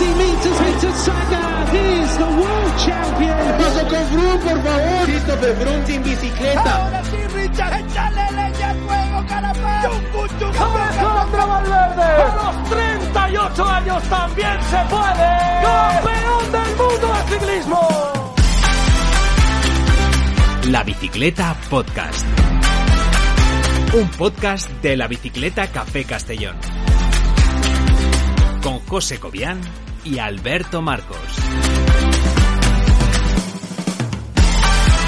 50 meters, Victor Sagan, he is the world champion. Paso con Froome, por favor. Christopher Froome sin bicicleta. Ahora sí, Richard, échale leña al fuego, carapaz. ¡Alejandro Valverde! ¡A los 38 años también se puede! ¡Campeón del mundo de ciclismo! La Bicicleta Podcast. Un podcast de la Bicicleta Café Castellón. Con José Cobian y Alberto Marcos.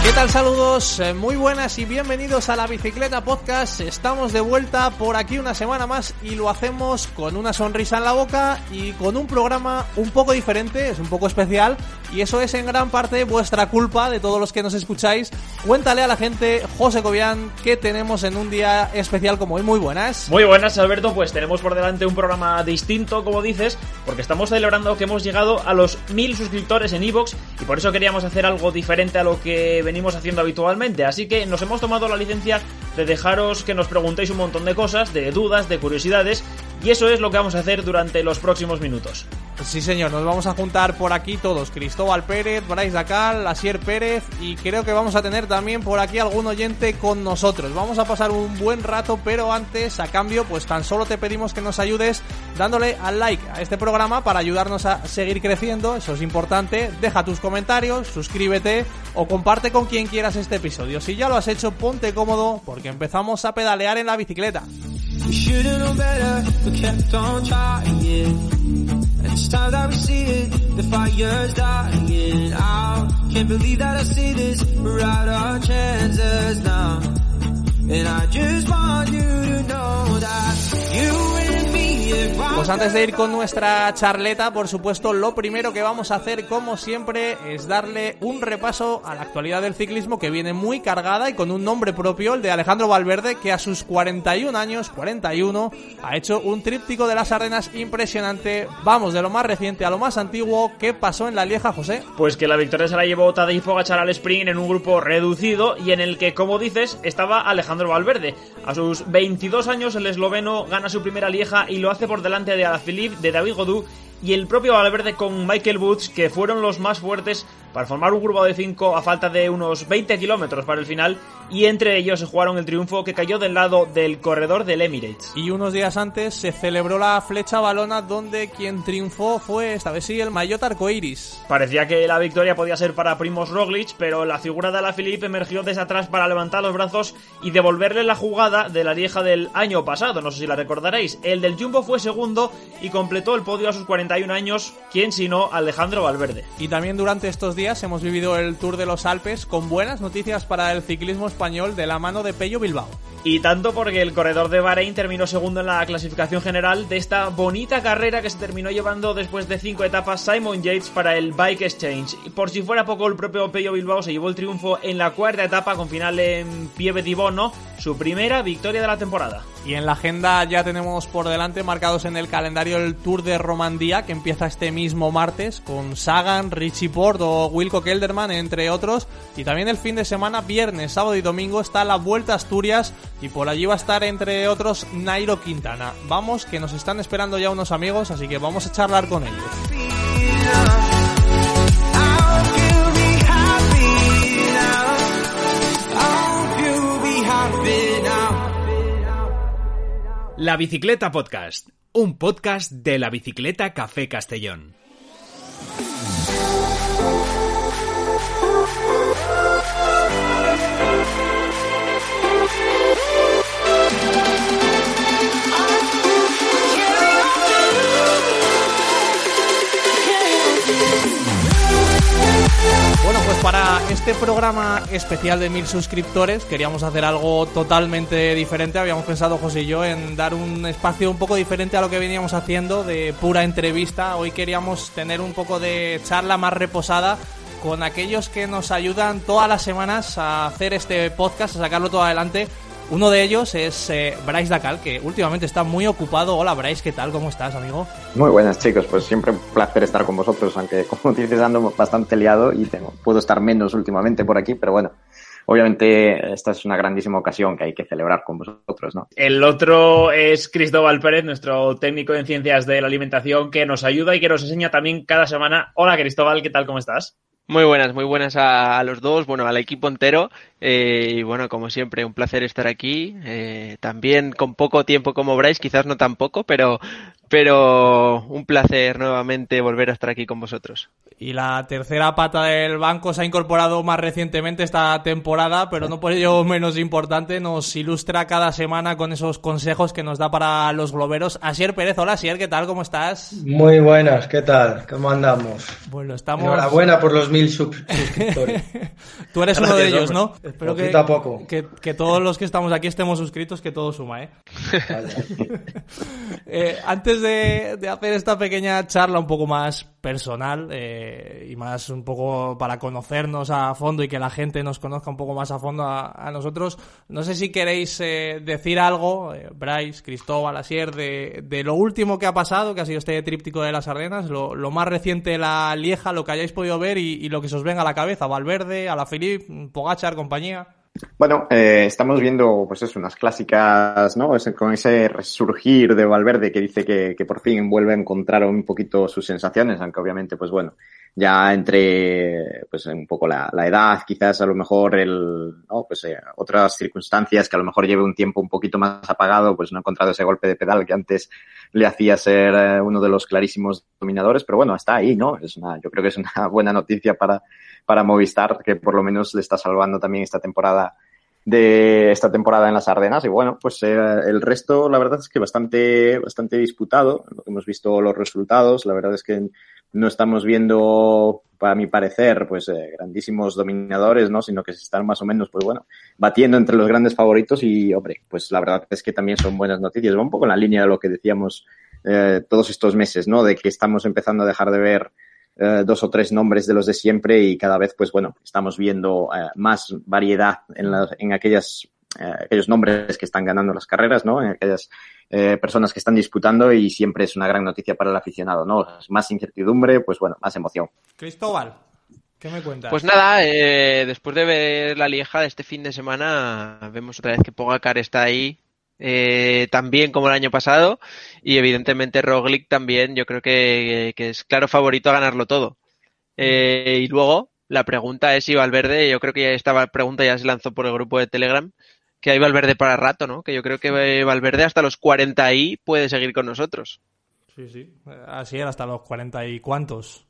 ¿Qué tal? Saludos, eh, muy buenas y bienvenidos a la Bicicleta Podcast. Estamos de vuelta por aquí una semana más y lo hacemos con una sonrisa en la boca y con un programa un poco diferente, es un poco especial y eso es en gran parte vuestra culpa de todos los que nos escucháis. Cuéntale a la gente, José Cobian, qué tenemos en un día especial como hoy. Muy buenas. Muy buenas, Alberto. Pues tenemos por delante un programa distinto, como dices, porque estamos celebrando que hemos llegado a los mil suscriptores en Evox y por eso queríamos hacer algo diferente a lo que venimos haciendo habitualmente. Así que nos hemos tomado la licencia de dejaros que nos preguntéis un montón de cosas, de dudas, de curiosidades, y eso es lo que vamos a hacer durante los próximos minutos. Sí, señor, nos vamos a juntar por aquí todos: Cristóbal Pérez, Brais Dacal, Asier Pérez, y creo que vamos a tener también por aquí algún oyente con nosotros. Vamos a pasar un buen rato, pero antes, a cambio, pues tan solo te pedimos que nos ayudes dándole al like a este programa para ayudarnos a seguir creciendo. Eso es importante. Deja tus comentarios, suscríbete o comparte con quien quieras este episodio. Si ya lo has hecho, ponte cómodo porque empezamos a pedalear en la bicicleta. And it's time that we see it, the fire's dying out. Can't believe that I see this, we're out our chances now. And I just want you to know that you me Pues antes de ir con nuestra charleta, por supuesto, lo primero que vamos a hacer, como siempre, es darle un repaso a la actualidad del ciclismo que viene muy cargada y con un nombre propio, el de Alejandro Valverde, que a sus 41 años, 41, ha hecho un tríptico de las arenas impresionante. Vamos de lo más reciente a lo más antiguo. ¿Qué pasó en la Lieja, José? Pues que la victoria se la llevó Tadej Pogacar al sprint en un grupo reducido y en el que, como dices, estaba Alejandro Valverde. A sus 22 años, el esloveno gana su primera Lieja y lo hace por delante de Alaphilippe, de David Godou y el propio Valverde con Michael Woods, que fueron los más fuertes para formar un grupo de 5 a falta de unos 20 kilómetros para el final, y entre ellos se jugaron el triunfo que cayó del lado del corredor del Emirates. Y unos días antes se celebró la flecha balona, donde quien triunfó fue, esta vez sí, el Maillot Arcoiris. Parecía que la victoria podía ser para Primoz Roglic, pero la figura de Alaphilippe emergió desde atrás para levantar los brazos y devolverle la jugada de la vieja del año pasado, no sé si la recordaréis. El del Jumbo fue segundo y completó el podio a sus 41 años, quien sino Alejandro Valverde. Y también durante estos días hemos vivido el Tour de los Alpes con buenas noticias para el ciclismo español de la mano de Pello Bilbao. Y tanto porque el corredor de Bahrein terminó segundo en la clasificación general de esta bonita carrera que se terminó llevando después de cinco etapas Simon Yates para el Bike Exchange. Y por si fuera poco, el propio Pello Bilbao se llevó el triunfo en la cuarta etapa con final en Pieve di Bono, su primera victoria de la temporada. Y en la agenda ya tenemos por delante marcados en el calendario el Tour de Romandía que empieza este mismo martes con Sagan, Richie Port o Wilco Kelderman entre otros. Y también el fin de semana, viernes, sábado y domingo está la Vuelta a Asturias y por allí va a estar entre otros Nairo Quintana. Vamos, que nos están esperando ya unos amigos, así que vamos a charlar con ellos. La Bicicleta Podcast. Un podcast de la Bicicleta Café Castellón. Este programa especial de mil suscriptores queríamos hacer algo totalmente diferente. Habíamos pensado, José y yo, en dar un espacio un poco diferente a lo que veníamos haciendo de pura entrevista. Hoy queríamos tener un poco de charla más reposada con aquellos que nos ayudan todas las semanas a hacer este podcast, a sacarlo todo adelante. Uno de ellos es eh, Bryce Dacal, que últimamente está muy ocupado. Hola Bryce, ¿qué tal? ¿Cómo estás, amigo? Muy buenas chicos, pues siempre un placer estar con vosotros, aunque como dices ando bastante liado y tengo, puedo estar menos últimamente por aquí, pero bueno, obviamente esta es una grandísima ocasión que hay que celebrar con vosotros, ¿no? El otro es Cristóbal Pérez, nuestro técnico en ciencias de la alimentación, que nos ayuda y que nos enseña también cada semana. Hola Cristóbal, ¿qué tal? ¿Cómo estás? Muy buenas, muy buenas a, a los dos, bueno, al equipo entero. Eh, y bueno, como siempre, un placer estar aquí. Eh, también con poco tiempo como Bryce, quizás no tan poco, pero, pero un placer nuevamente volver a estar aquí con vosotros. Y la tercera pata del banco se ha incorporado más recientemente esta temporada, pero no por ello menos importante, nos ilustra cada semana con esos consejos que nos da para los globeros. Asier Pérez, hola Asier, ¿qué tal? ¿Cómo estás? Muy buenas, ¿qué tal? ¿Cómo andamos? Bueno, estamos... Enhorabuena por los mil sub suscriptores. Tú eres uno de ellos, ¿no? Espero que, poco. Que, que, todos los que estamos aquí estemos suscritos, que todo suma, ¿eh? eh antes de, hacer esta pequeña charla un poco más personal eh, y más un poco para conocernos a fondo y que la gente nos conozca un poco más a fondo a, nosotros, no sé si queréis eh, decir algo, eh, Bryce, Cristóbal, Asier, de, lo último que ha pasado, que ha sido este tríptico de las Ardenas, lo, más reciente de la Lieja, lo que hayáis podido ver y, y, lo que se os venga a la cabeza, Valverde, a la Filip, Pogachar, compañía. Bueno, eh, estamos viendo, pues eso, unas clásicas, ¿no? Ese, con ese resurgir de Valverde que dice que, que, por fin vuelve a encontrar un poquito sus sensaciones, aunque obviamente, pues bueno, ya entre, pues un poco la, la edad, quizás a lo mejor el, ¿no? Pues eh, otras circunstancias que a lo mejor lleve un tiempo un poquito más apagado, pues no ha encontrado ese golpe de pedal que antes le hacía ser eh, uno de los clarísimos dominadores, pero bueno, está ahí, ¿no? Es una, yo creo que es una buena noticia para, para Movistar, que por lo menos le está salvando también esta temporada de esta temporada en las Ardenas y bueno, pues eh, el resto la verdad es que bastante bastante disputado, hemos visto los resultados, la verdad es que no estamos viendo para mi parecer pues eh, grandísimos dominadores, ¿no? sino que se están más o menos pues bueno, batiendo entre los grandes favoritos y hombre, pues la verdad es que también son buenas noticias, va un poco en la línea de lo que decíamos eh, todos estos meses, ¿no? De que estamos empezando a dejar de ver eh, dos o tres nombres de los de siempre y cada vez, pues bueno, estamos viendo eh, más variedad en, la, en aquellas, eh, aquellos nombres que están ganando las carreras, ¿no? En aquellas eh, personas que están disputando y siempre es una gran noticia para el aficionado, ¿no? Más incertidumbre, pues bueno, más emoción. Cristóbal. ¿Qué me cuentas? Pues nada, eh, después de ver la Lieja de este fin de semana, vemos otra vez que Pogacar está ahí eh, tan bien como el año pasado y evidentemente Roglic también yo creo que, que es claro favorito a ganarlo todo. Eh, y luego la pregunta es si Valverde, yo creo que ya esta pregunta ya se lanzó por el grupo de Telegram, que hay Valverde para rato, ¿no? Que yo creo que Valverde hasta los 40 y puede seguir con nosotros. Sí, sí, así era hasta los 40 y cuántos.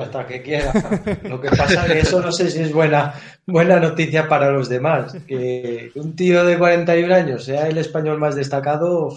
Hasta que quiera. Lo que pasa es que eso no sé si es buena, buena noticia para los demás. Que un tío de 41 años sea el español más destacado,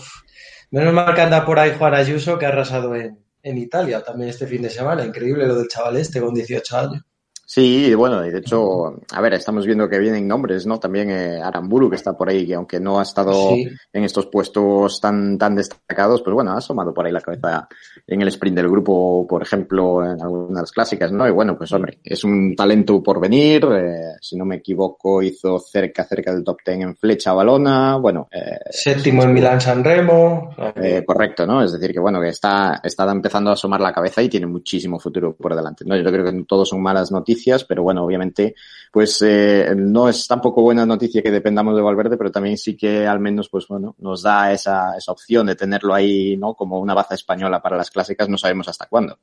menos mal que anda por ahí Juan Ayuso, que ha arrasado en, en Italia también este fin de semana. Increíble lo del chaval este con 18 años. Sí, bueno, y de hecho, a ver, estamos viendo que vienen nombres, ¿no? También eh, Aramburu, que está por ahí, que aunque no ha estado sí. en estos puestos tan, tan destacados, pues bueno, ha asomado por ahí la cabeza en el sprint del grupo, por ejemplo, en algunas clásicas, ¿no? Y bueno, pues hombre, es un talento por venir, eh, si no me equivoco, hizo cerca, cerca del top ten en flecha balona, bueno. Eh, Séptimo en Milán San Remo. Eh, correcto, ¿no? Es decir, que bueno, que está, está empezando a asomar la cabeza y tiene muchísimo futuro por delante, ¿no? Yo creo que todos son malas noticias pero bueno, obviamente, pues eh, no es tampoco buena noticia que dependamos de Valverde, pero también sí que al menos, pues bueno, nos da esa, esa opción de tenerlo ahí, ¿no? Como una baza española para las clásicas, no sabemos hasta cuándo.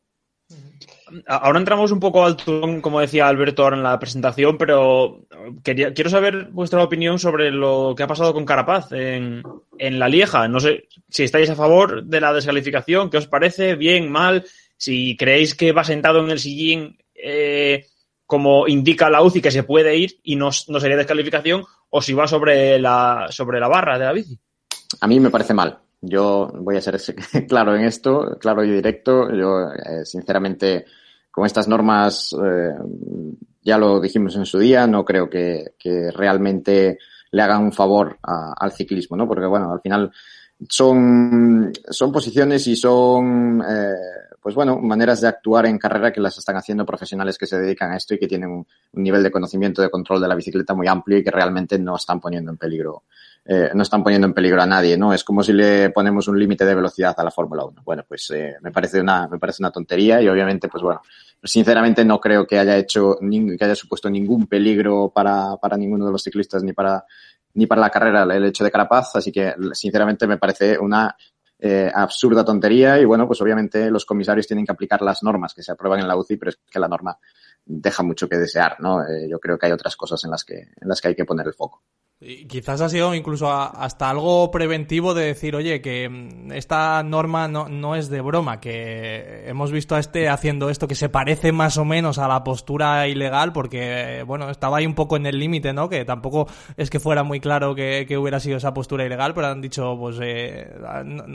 Ahora entramos un poco al turón, como decía Alberto ahora en la presentación, pero quería, quiero saber vuestra opinión sobre lo que ha pasado con Carapaz en, en la Lieja. No sé si estáis a favor de la descalificación, ¿qué os parece? ¿Bien, mal? Si creéis que va sentado en el sillín eh, como indica la UCI que se puede ir y no, sería descalificación, o si va sobre la, sobre la barra de la bici. A mí me parece mal. Yo voy a ser claro en esto, claro y directo. Yo, eh, sinceramente, con estas normas, eh, ya lo dijimos en su día, no creo que, realmente le hagan un favor al ciclismo, ¿no? Porque, bueno, al final son, son posiciones y son, eh, pues bueno, maneras de actuar en carrera que las están haciendo profesionales que se dedican a esto y que tienen un, nivel de conocimiento, de control de la bicicleta muy amplio y que realmente no están poniendo en peligro eh, no están poniendo en peligro a nadie, ¿no? Es como si le ponemos un límite de velocidad a la Fórmula 1. Bueno, pues eh, me parece una, me parece una tontería y obviamente, pues bueno, sinceramente no creo que haya hecho, que haya supuesto ningún peligro para, para ninguno de los ciclistas ni para, ni para la carrera el hecho de Carapaz, así que sinceramente me parece una eh, absurda tontería y bueno, pues obviamente los comisarios tienen que aplicar las normas que se aprueban en la UCI, pero es que la norma deja mucho que desear, ¿no? Eh, yo creo que hay otras cosas en las que, en las que hay que poner el foco. Quizás ha sido incluso hasta algo preventivo de decir, oye, que mm, esta norma no, no es de broma, que hemos visto a este haciendo esto que se parece más o menos a la postura ilegal, porque, bueno, estaba ahí un poco en el límite, ¿no? Que tampoco es que fuera muy claro que, hubiera sido esa postura ilegal, pero han dicho, pues, eh,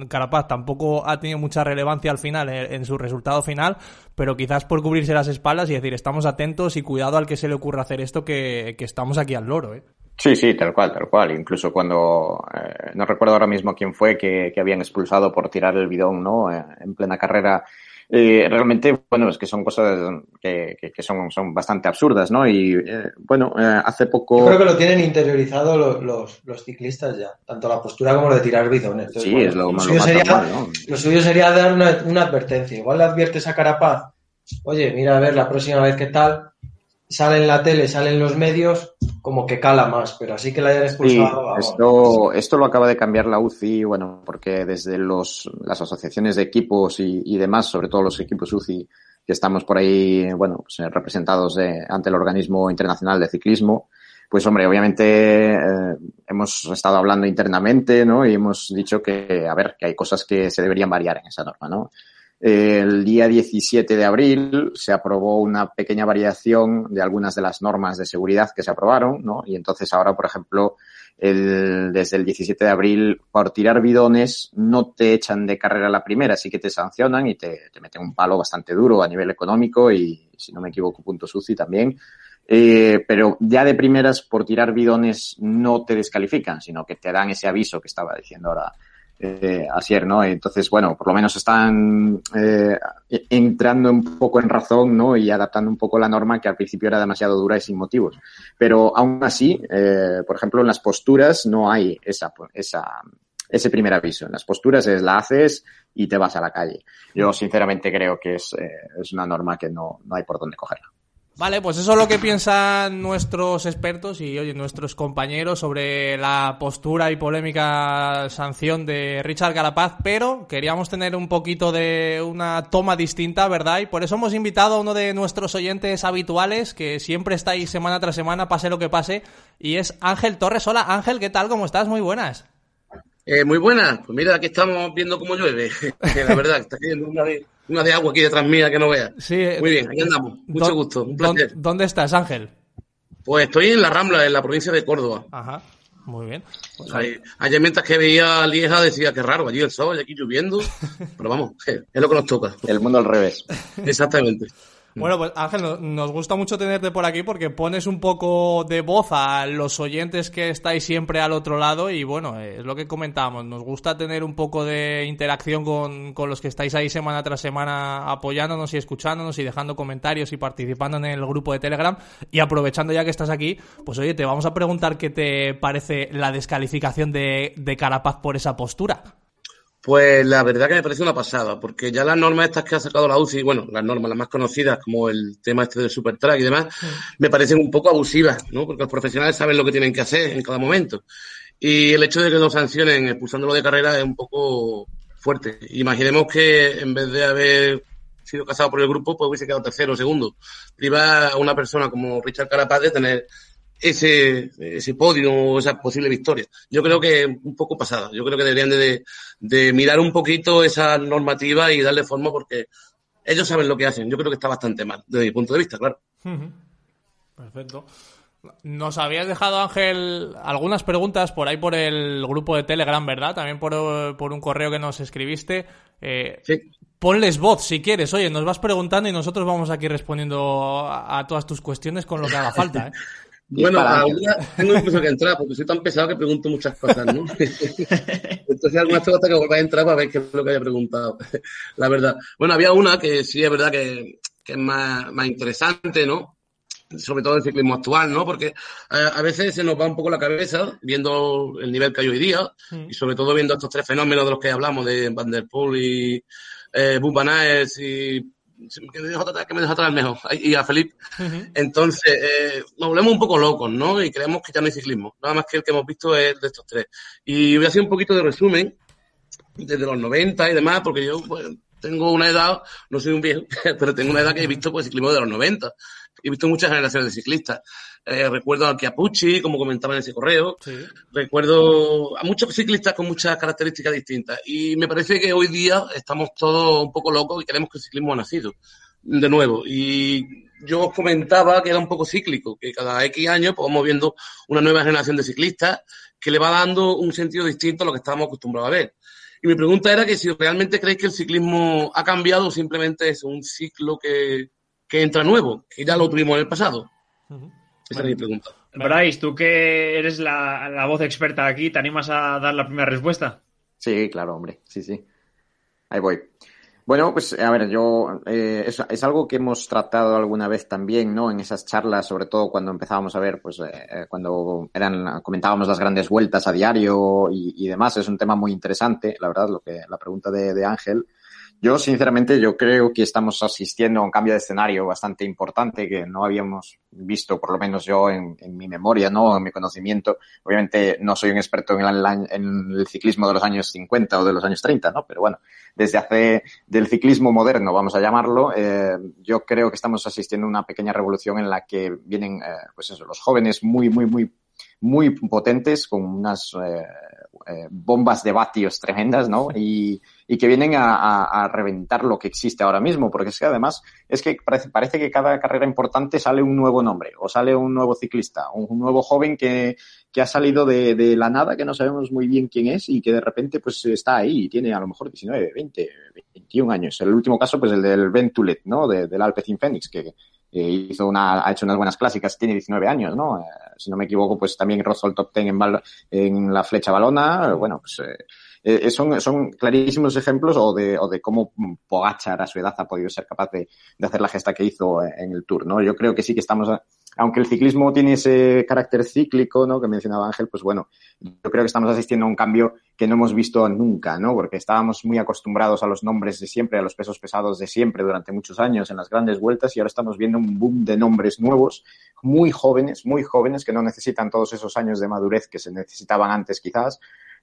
Carapaz tampoco ha tenido mucha relevancia al final, en, en su resultado final, pero quizás por cubrirse las espaldas y decir, estamos atentos y cuidado al que se le ocurra hacer esto, que, que estamos aquí al loro, ¿eh? Sí, sí, tal cual, tal cual. Incluso cuando, eh, no recuerdo ahora mismo quién fue que, que habían expulsado por tirar el bidón, ¿no? Eh, en plena carrera. Eh, realmente, bueno, es que son cosas que, que, que son, son bastante absurdas, ¿no? Y, eh, bueno, eh, hace poco... Yo creo que lo tienen interiorizado los, los, los, ciclistas ya, tanto la postura como lo de tirar bidones. Entonces, sí, bueno, es lo, lo, lo suyo sería, mal, ¿no? lo suyo sería dar una, una advertencia. Igual le adviertes a Carapaz, oye, mira a ver la próxima vez qué tal, sale en la tele, sale en los medios, como que cala más, pero así que la hayan expulsado. Sí, esto, esto lo acaba de cambiar la UCI, bueno, porque desde los, las asociaciones de equipos y, y demás, sobre todo los equipos UCI, que estamos por ahí, bueno, pues, representados de, ante el organismo internacional de ciclismo, pues hombre, obviamente eh, hemos estado hablando internamente, ¿no? Y hemos dicho que, a ver, que hay cosas que se deberían variar en esa norma, ¿no? El día 17 de abril se aprobó una pequeña variación de algunas de las normas de seguridad que se aprobaron, ¿no? Y entonces ahora, por ejemplo, el, desde el 17 de abril, por tirar bidones, no te echan de carrera la primera, sí que te sancionan y te, te meten un palo bastante duro a nivel económico y, si no me equivoco, punto suci también. Eh, pero ya de primeras, por tirar bidones, no te descalifican, sino que te dan ese aviso que estaba diciendo ahora eh, Asier, ¿no? Entonces, bueno, por lo menos están eh, entrando un poco en razón, ¿no? Y adaptando un poco la norma que al principio era demasiado dura y sin motivos. Pero aún así, eh, por ejemplo, en las posturas no hay esa, esa, ese primer aviso. En las posturas es la haces y te vas a la calle. Yo sinceramente creo que es, eh, es una norma que no, no hay por dónde cogerla. Vale, pues eso es lo que piensan nuestros expertos y oye, nuestros compañeros sobre la postura y polémica sanción de Richard Carapaz, pero queríamos tener un poquito de una toma distinta, ¿verdad? Y por eso hemos invitado a uno de nuestros oyentes habituales, que siempre está ahí semana tras semana, pase lo que pase, y es Ángel Torres. Hola Ángel, ¿qué tal? ¿Cómo estás? Muy buenas. Eh, muy buenas, pues mira, aquí estamos viendo cómo llueve, la verdad, está cayendo una de, una de agua aquí detrás mía que no veas. Sí, muy bien, aquí andamos, mucho gusto, un placer. ¿Dónde estás, Ángel? Pues estoy en la Rambla, en la provincia de Córdoba. Ajá, muy bien. Pues ahí, ayer mientras que veía Lieja decía que raro, allí el sol y aquí lloviendo, pero vamos, es lo que nos toca. El mundo al revés. Exactamente. Bueno, pues Ángel, nos gusta mucho tenerte por aquí porque pones un poco de voz a los oyentes que estáis siempre al otro lado y bueno, es lo que comentábamos, nos gusta tener un poco de interacción con, con los que estáis ahí semana tras semana apoyándonos y escuchándonos y dejando comentarios y participando en el grupo de Telegram y aprovechando ya que estás aquí, pues oye, te vamos a preguntar qué te parece la descalificación de, de Carapaz por esa postura. Pues la verdad que me parece una pasada, porque ya las normas estas que ha sacado la UCI, bueno, las normas las más conocidas, como el tema este del Supertrack y demás, sí. me parecen un poco abusivas, ¿no? Porque los profesionales saben lo que tienen que hacer en cada momento. Y el hecho de que nos sancionen expulsándolo de carrera es un poco fuerte. Imaginemos que en vez de haber sido casado por el grupo, pues hubiese quedado tercero o segundo. Priva a una persona como Richard Carapaz de tener ese, ese podio o esa posible victoria. Yo creo que un poco pasada. Yo creo que deberían de, de, mirar un poquito esa normativa y darle forma porque ellos saben lo que hacen. Yo creo que está bastante mal, desde mi punto de vista, claro. Perfecto. Nos habías dejado, Ángel, algunas preguntas por ahí por el grupo de Telegram, ¿verdad? También por, por un correo que nos escribiste. Eh, sí. Ponles voz si quieres. Oye, nos vas preguntando y nosotros vamos aquí respondiendo a, a todas tus cuestiones con lo que haga falta, ¿eh? Bueno, alguna, tengo incluso que entrar porque soy tan pesado que pregunto muchas cosas, ¿no? Entonces algunas tengo hasta que volver a entrar para ver qué es lo que haya preguntado, la verdad. Bueno, había una que sí es verdad que, que es más, más interesante, ¿no? sobre todo el ciclismo actual, ¿no? Porque a, a veces se nos va un poco la cabeza viendo el nivel que hay hoy día Mm. y sobre todo viendo estos tres fenómenos de los que hablamos, de Van der Poel y eh, y que me dejo atrás, que me dejo atrás mejor, y a Felipe. Entonces, eh, nos volvemos un poco locos, ¿no? Y creemos que ya no hay ciclismo. Nada más que el que hemos visto es de estos tres. Y voy a hacer un poquito de resumen desde los 90 y demás, porque yo pues, tengo una edad, no soy un viejo, pero tengo una edad que he visto pues ciclismo de los 90. He visto muchas generaciones de ciclistas. Eh, recuerdo a Chiapucci, como comentaba en ese correo. Recuerdo a muchos ciclistas con muchas características distintas. Y me parece que hoy día estamos todos un poco locos y queremos que el ciclismo ha nacido de nuevo. Y yo os comentaba que era un poco cíclico, que cada X años pues, vamos viendo una nueva generación de ciclistas que le va dando un sentido distinto a lo que estábamos acostumbrados a ver. Y mi pregunta era que si realmente creéis que el ciclismo ha cambiado o simplemente es un ciclo que, que entra nuevo, que ya lo tuvimos en el pasado. Esa es mi pregunta. Bryce, tú que eres la, la voz experta aquí, ¿te animas a dar la primera respuesta? Sí, claro, hombre, sí, sí. Ahí voy. Bueno, pues a ver, yo eh, es, es, algo que hemos tratado alguna vez también, ¿no? En esas charlas, sobre todo cuando empezábamos a ver, pues eh, cuando eran comentábamos las grandes vueltas a diario y, y, demás, es un tema muy interesante, la verdad, lo que la pregunta de, de Ángel. Yo, sinceramente, yo creo que estamos asistiendo a un cambio de escenario bastante importante que no habíamos visto, por lo menos yo en, mi memoria, ¿no? En mi conocimiento. Obviamente no soy un experto en, el ciclismo de los años 50 o de los años 30, ¿no? Pero bueno, desde hace del ciclismo moderno, vamos a llamarlo, eh, yo creo que estamos asistiendo a una pequeña revolución en la que vienen, eh, pues eso, los jóvenes muy, muy, muy, muy potentes con unas eh, eh, bombas de vatios tremendas, ¿no? Y, y que vienen a, a, a, reventar lo que existe ahora mismo, porque es que además es que parece, parece, que cada carrera importante sale un nuevo nombre o sale un nuevo ciclista, un, un nuevo joven que, que ha salido de, de, la nada, que no sabemos muy bien quién es y que de repente pues está ahí y tiene a lo mejor 19, 20, 21 años. El último caso pues el del Ventulet, ¿no? De, del Alpecin Phoenix, que eh, hizo una, ha hecho unas buenas clásicas, tiene 19 años, ¿no? Eh, si no me equivoco, pues también rozó el top 10 en, bal, en la flecha balona, bueno, pues eh, eh, son, son clarísimos ejemplos o de, o de cómo Pogachar a su edad ha podido ser capaz de, de hacer la gesta que hizo en el Tour, ¿no? Yo creo que sí que estamos, aunque el ciclismo tiene ese carácter cíclico, ¿no? Que mencionaba Ángel, pues bueno, yo creo que estamos asistiendo a un cambio que no hemos visto nunca, ¿no? Porque estábamos muy acostumbrados a los nombres de siempre, a los pesos pesados de siempre durante muchos años en las grandes vueltas y ahora estamos viendo un boom de nombres nuevos, muy jóvenes, muy jóvenes, que no necesitan todos esos años de madurez que se necesitaban antes quizás,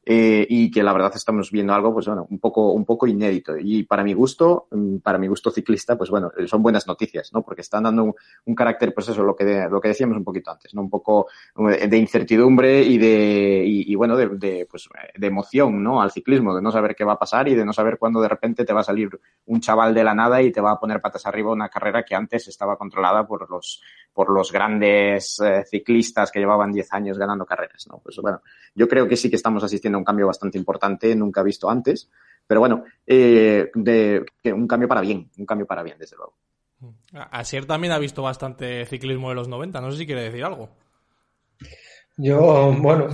eh, y que la verdad estamos viendo algo, pues bueno, un poco, un poco inédito. Y para mi gusto, para mi gusto ciclista, pues bueno, son buenas noticias, ¿no? Porque están dando un, carácter, pues eso, lo que, de, lo que decíamos un poquito antes, ¿no? Un poco de incertidumbre y de, y, bueno, de, de, pues, de emoción, ¿no? Al ciclismo, de no saber qué va a pasar y de no saber cuándo de repente te va a salir un chaval de la nada y te va a poner patas arriba una carrera que antes estaba controlada por los, por los grandes eh, ciclistas que llevaban 10 años ganando carreras, ¿no? Pues bueno, yo creo que sí que estamos asistiendo un cambio bastante importante, nunca visto antes, pero bueno, eh, de, que un cambio para bien, un cambio para bien, desde luego. Asier también ha visto bastante ciclismo de los 90, no sé si quiere decir algo. Yo, bueno,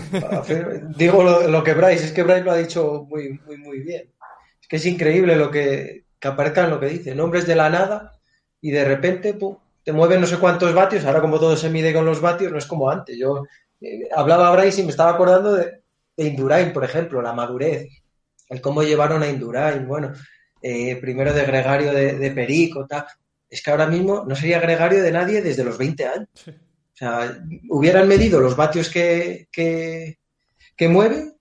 digo lo, lo, que Bryce, es que Bryce lo ha dicho muy, muy, muy bien. Es que es increíble lo que, que aparezcan lo que dice, nombres de la nada y de repente pum, te mueven no sé cuántos vatios, ahora como todo se mide con los vatios, no es como antes. Yo eh, hablaba a Bryce y me estaba acordando de, de Indurain, por ejemplo, la madurez, el cómo llevaron a Indurain, bueno, eh, primero de gregario de, de, Perico, tal. Es que ahora mismo no sería gregario de nadie desde los 20 años. O sea, hubieran medido los vatios que, que, que mueve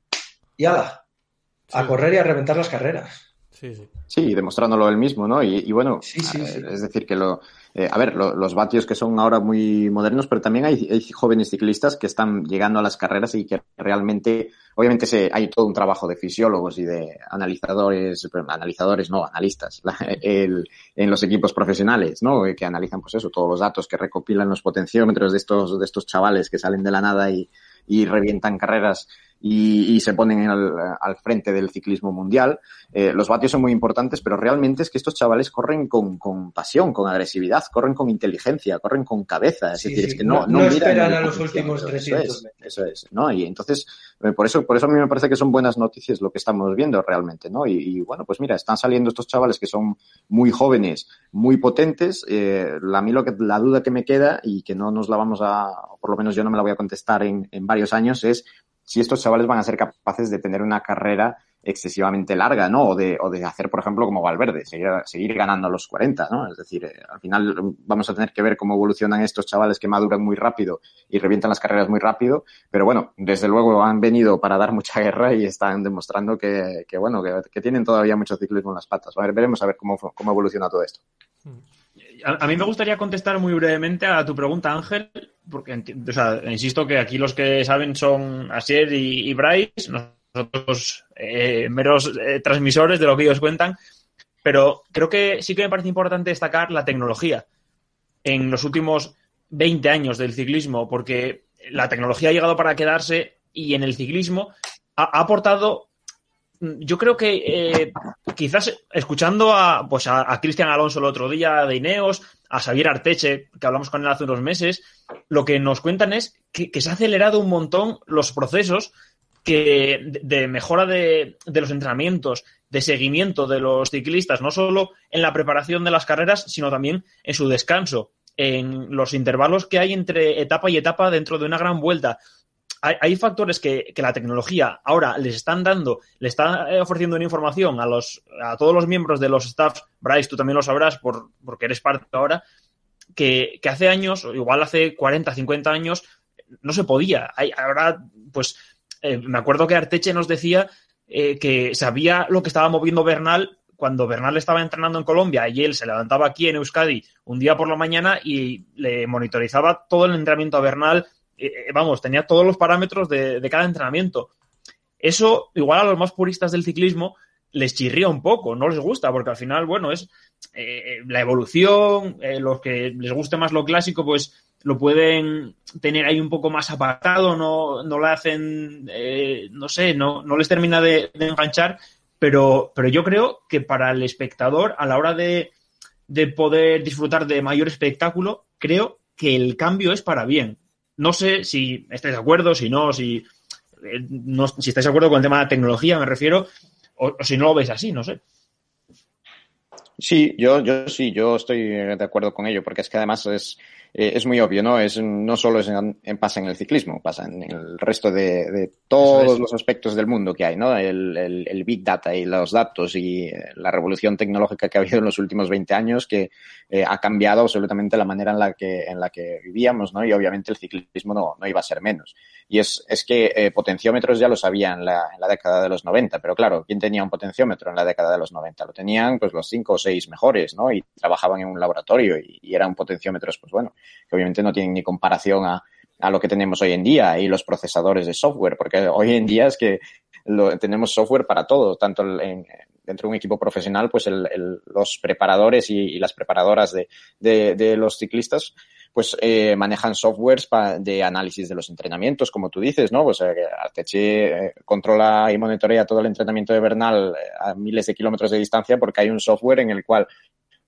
y ala, sí. a correr y a reventar las carreras. Sí, sí. Sí, demostrándolo él mismo, ¿no? Y, y bueno, sí, sí, sí. es decir, que lo, eh, a ver, lo, los vatios que son ahora muy modernos, pero también hay, jóvenes ciclistas que están llegando a las carreras y que realmente, obviamente se, hay todo un trabajo de fisiólogos y de analizadores, analizadores no, analistas, el, en los equipos profesionales, ¿no? Que analizan, pues eso, todos los datos que recopilan los potenciómetros de estos, de estos chavales que salen de la nada y revientan carreras y, y se ponen al, al, frente del ciclismo mundial. Eh, los vatios son muy importantes, pero realmente es que estos chavales corren con, con pasión, con agresividad, corren con inteligencia, corren con cabeza. Es sí, decir, sí. es que no, no, no esperan a los últimos 300 eso es, eso es, ¿no? Y entonces, eh, por eso, por eso a mí me parece que son buenas noticias lo que estamos viendo realmente, ¿no? Y, y bueno, pues mira, están saliendo estos chavales que son muy jóvenes, muy potentes. Eh, a mí lo que, la duda que me queda y que no nos la vamos a, por lo menos yo no me la voy a contestar en, en varios años, es si estos chavales van a ser capaces de tener una carrera excesivamente larga, ¿no? O de, o de hacer, por ejemplo, como Valverde, seguir, ganando a los 40, ¿no? Es decir, eh, al final vamos a tener que ver cómo evolucionan estos chavales que maduran muy rápido y revientan las carreras muy rápido, pero bueno, desde luego han venido para dar mucha guerra y están demostrando que, bueno, que, tienen todavía mucho ciclismo en las patas. A ver, veremos a ver cómo, cómo evoluciona todo esto. A, mí me gustaría contestar muy brevemente a tu pregunta, Ángel, porque, insisto que aquí los que saben son Asier y, Bryce, nosotros eh, meros eh, transmisores de lo que ellos cuentan, pero creo que sí que me parece importante destacar la tecnología en los últimos 20 años del ciclismo, porque la tecnología ha llegado para quedarse y en el ciclismo ha aportado, yo creo que eh, quizás escuchando a, pues a, Cristian Alonso el otro día de Ineos, a Xavier Arteche, que hablamos con él hace unos meses, lo que nos cuentan es que, se ha acelerado un montón los procesos que de mejora de, de, los entrenamientos, de seguimiento de los ciclistas, no solo en la preparación de las carreras, sino también en su descanso, en los intervalos que hay entre etapa y etapa dentro de una gran vuelta. Hay, hay factores que, la tecnología ahora les están dando, le está ofreciendo una información a, los, a todos los miembros de los staffs, Bryce, tú también lo sabrás por, porque eres parte ahora, que, hace años, igual hace 40, 50 años, no se podía. Ahora, pues, eh, me acuerdo que Arteche nos decía eh, que sabía lo que estaba moviendo Bernal cuando Bernal estaba entrenando en Colombia y él se levantaba aquí en Euskadi un día por la mañana y le monitorizaba todo el entrenamiento a Bernal. Eh, vamos, tenía todos los parámetros de, cada entrenamiento. Eso, igual a los más puristas del ciclismo, les chirría un poco, no les gusta, porque al final, bueno, es eh, la evolución, eh, los que les guste más lo clásico, pues lo pueden tener ahí un poco más apartado, no, no le hacen, eh, no sé, no, no les termina de, de, enganchar, pero, pero yo creo que para el espectador, a la hora de, de poder disfrutar de mayor espectáculo, creo que el cambio es para bien. No sé si estáis de acuerdo, si no, si, eh, no, si estáis de acuerdo con el tema de la tecnología, me refiero, o, si no lo veis así, no sé. Sí, yo, yo sí, yo estoy de acuerdo con ello, porque es que además es, eh, es muy obvio, ¿no? Es, no solo es en, en, pasa en el ciclismo, pasa en el resto de, de todos los aspectos del mundo que hay, ¿no? El, el, el, Big Data y los datos y eh, la revolución tecnológica que ha habido en los últimos 20 años que eh, ha cambiado absolutamente la manera en la que, en la que vivíamos, ¿no? Y obviamente el ciclismo no, no iba a ser menos. Y es, es que eh, potenciómetros ya los había en la, en la década de los 90, pero claro, ¿quién tenía un potenciómetro en la década de los 90? Lo tenían pues los cinco o seis mejores, ¿no? Y trabajaban en un laboratorio y, y eran potenciómetros, pues bueno, que obviamente no tienen ni comparación a, a lo que tenemos hoy en día y los procesadores de software, porque hoy en día es que tenemos software para todo, tanto en, dentro de un equipo profesional, pues los preparadores y, las preparadoras de, de, los ciclistas pues eh, manejan softwares de análisis de los entrenamientos, como tú dices, ¿no? Pues eh, Arteche controla y monitorea todo el entrenamiento de Bernal eh, a miles de kilómetros de distancia porque hay un software en el cual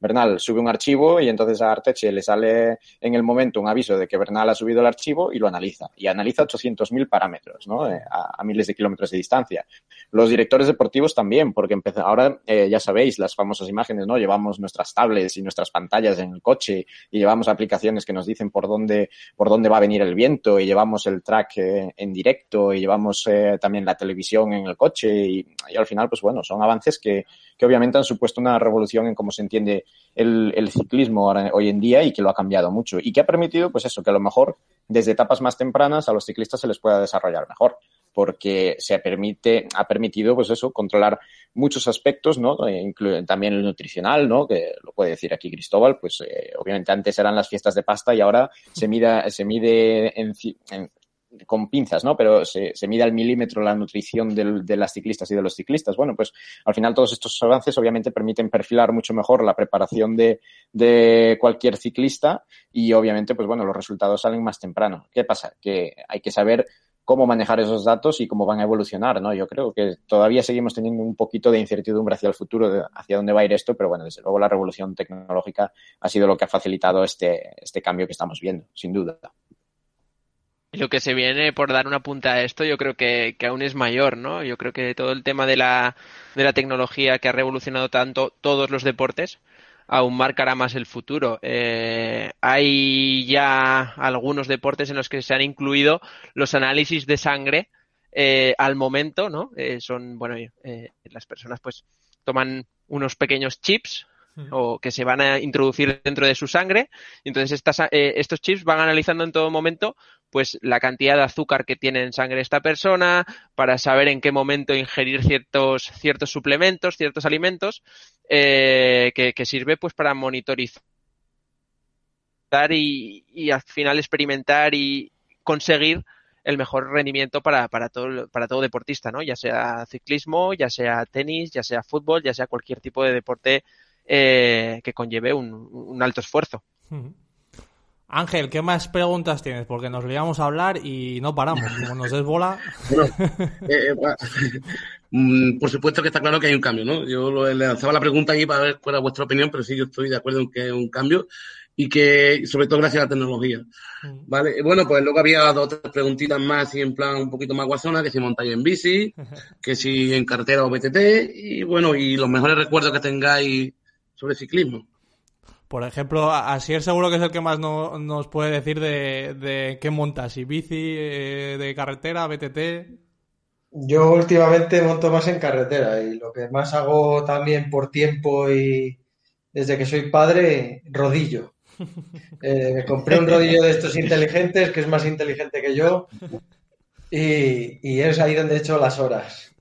Bernal sube un archivo y entonces a Arteche le sale en el momento un aviso de que Bernal ha subido el archivo y lo analiza. Y analiza 800.000 parámetros, ¿no? Eh, a, miles de kilómetros de distancia. Los directores deportivos también, porque ahora eh, ya sabéis las famosas imágenes, ¿no? Llevamos nuestras tablets y nuestras pantallas en el coche y llevamos aplicaciones que nos dicen por dónde, por dónde va a venir el viento y llevamos el track eh, en directo y llevamos eh, también la televisión en el coche y, y, al final, pues bueno, son avances que, que obviamente han supuesto una revolución en cómo se entiende el, ciclismo ahora, hoy en día y que lo ha cambiado mucho y que ha permitido, pues eso, que a lo mejor desde etapas más tempranas a los ciclistas se les pueda desarrollar mejor porque se permite, ha permitido, pues eso, controlar muchos aspectos, ¿no? Incluye también el nutricional, ¿no? Que lo puede decir aquí Cristóbal, pues eh, obviamente antes eran las fiestas de pasta y ahora se mide, se mide en, en, con pinzas, ¿no? Pero se, se mide al milímetro la nutrición del, de las ciclistas y de los ciclistas. Bueno, pues al final todos estos avances obviamente permiten perfilar mucho mejor la preparación de, de cualquier ciclista y obviamente, pues bueno, los resultados salen más temprano. ¿Qué pasa? Que hay que saber cómo manejar esos datos y cómo van a evolucionar, ¿no? Yo creo que todavía seguimos teniendo un poquito de incertidumbre hacia el futuro, de hacia dónde va a ir esto, pero bueno, desde luego la revolución tecnológica ha sido lo que ha facilitado este, este cambio que estamos viendo, sin duda. Lo que se viene por dar una punta a esto, yo creo que, que, aún es mayor, ¿no? Yo creo que todo el tema de la, de la tecnología que ha revolucionado tanto todos los deportes, aún marcará más el futuro. Eh, hay ya algunos deportes en los que se han incluido los análisis de sangre eh, al momento, ¿no? Eh, son, bueno, las personas pues toman unos pequeños chips o que se van a introducir dentro de su sangre. Y entonces estas, eh, estos chips van analizando en todo momento pues la cantidad de azúcar que tiene en sangre esta persona para saber en qué momento ingerir ciertos, ciertos suplementos, ciertos alimentos eh, que, que, sirve pues para monitorizar y, y al final experimentar y conseguir el mejor rendimiento para, para, todo, para todo deportista, ¿no? Ya sea ciclismo, ya sea tenis, ya sea fútbol, ya sea cualquier tipo de deporte eh, que conlleve un, un, alto esfuerzo. Ángel, ¿qué más preguntas tienes? Porque nos liamos a hablar y no paramos. Como nos des bola. Bueno, eh, eh, por supuesto que está claro que hay un cambio, ¿no? Yo le lanzaba la pregunta aquí para ver cuál era vuestra opinión, pero sí, yo estoy de acuerdo en que hay un cambio y que, sobre todo, gracias a la tecnología. Mm. Vale, bueno, pues luego había dos o tres preguntitas más y en plan un poquito más guasona, que si montáis en bici, que si en carretera o BTT, y bueno, y los mejores recuerdos que tengáis sobre ciclismo. Por ejemplo, Asier seguro que es el que más no, nos puede decir de, de qué montas, si bici, eh, de carretera, BTT. Yo últimamente monto más en carretera y lo que más hago también por tiempo y desde que soy padre, rodillo. Eh, me compré un rodillo de estos inteligentes que es más inteligente que yo y, y es ahí donde he hecho las horas.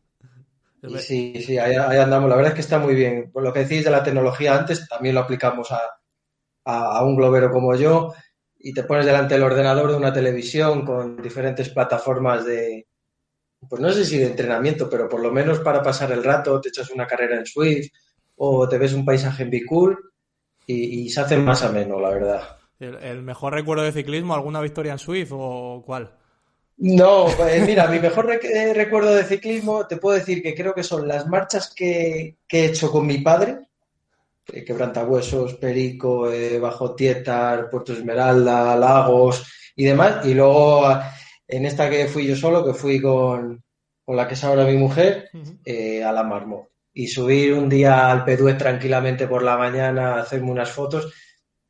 Y sí, sí, ahí, ahí, andamos. La verdad es que está muy bien. Por lo que decís de la tecnología antes, también lo aplicamos a, a, a, un globero como yo y te pones delante del ordenador de una televisión con diferentes plataformas de, pues no sé si de entrenamiento, pero por lo menos para pasar el rato, te echas una carrera en Swift o te ves un paisaje en Bicool y, y se hace más ameno, la verdad. ¿El, ¿El, mejor recuerdo de ciclismo, alguna victoria en Swift o cuál? No, pues mira, mi mejor rec recuerdo de ciclismo, te puedo decir que creo que son las marchas que, que he hecho con mi padre, eh, Quebrantahuesos, Perico, eh, Bajo Tietar, Puerto Esmeralda, Lagos y demás. Y luego en esta que fui yo solo, que fui con, con la que es ahora mi mujer, eh, a la Marmot. Y subir un día al Peduet tranquilamente por la mañana, hacerme unas fotos.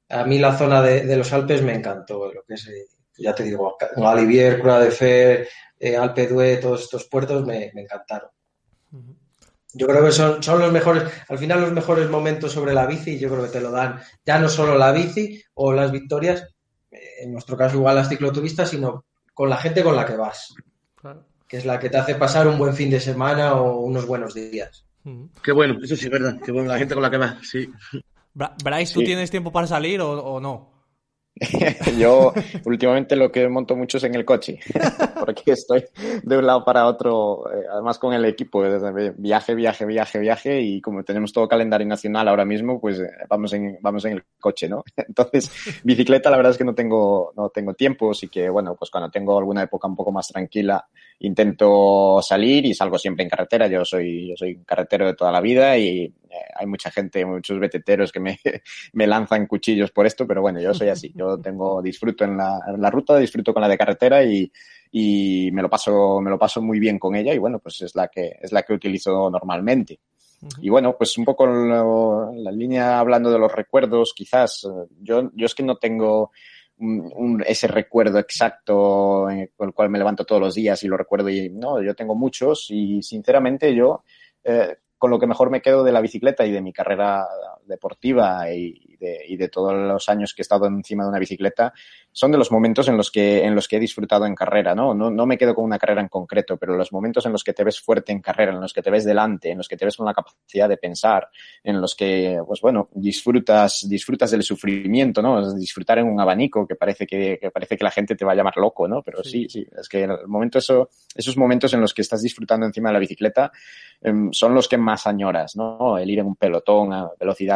A mí la zona de, de los Alpes me encantó, lo que es ya te digo, Galivier, Cura de Fer, eh, Alpe d'Huez, todos estos puertos me, me encantaron. Uh -huh. Yo creo que son, son los mejores, al final los mejores momentos sobre la bici, yo creo que te lo dan ya no solo la bici o las victorias, en nuestro caso igual las cicloturistas, sino con la gente con la que vas, claro. que es la que te hace pasar un buen fin de semana o unos buenos días. Qué bueno, eso sí es verdad, qué bueno la gente con la que vas, sí. Bryce, ¿tú sí. tienes tiempo para salir o, o no? Yo últimamente lo que monto mucho es en el coche, porque estoy de un lado para otro, eh, además con el equipo, viaje, viaje, viaje, viaje, y como tenemos todo calendario nacional ahora mismo, pues eh, vamos en, vamos en el coche, ¿no? Entonces, bicicleta la verdad es que no tengo, no tengo tiempo, así que bueno, pues cuando tengo alguna época un poco más tranquila, intento salir y salgo siempre en carretera, yo soy, yo soy carretero de toda la vida y eh, hay mucha gente, muchos beteteros que me, me lanzan cuchillos por esto, pero bueno, yo soy así. Yo tengo, disfruto en la, en la ruta, disfruto con la de carretera y, y me lo paso, me lo paso muy bien con ella y bueno, pues es la que, es la que utilizo normalmente. Y bueno, pues un poco lo, la línea hablando de los recuerdos, quizás, yo, yo es que no tengo un, un, ese recuerdo exacto con el cual me levanto todos los días y lo recuerdo y no, yo tengo muchos y sinceramente yo eh, con lo que mejor me quedo de la bicicleta y de mi carrera deportiva y de, y de, todos los años que he estado encima de una bicicleta son de los momentos en los que, en los que he disfrutado en carrera, ¿no? ¿no? No me quedo con una carrera en concreto, pero los momentos en los que te ves fuerte en carrera, en los que te ves delante, en los que te ves con la capacidad de pensar, en los que, pues bueno, disfrutas, disfrutas del sufrimiento, ¿no? Disfrutar en un abanico que parece que, que parece que la gente te va a llamar loco, ¿no? Pero sí, sí, sí es que el momento eso, esos momentos en los que estás disfrutando encima de la bicicleta eh, son los que más añoras, ¿no? El ir en un pelotón a velocidad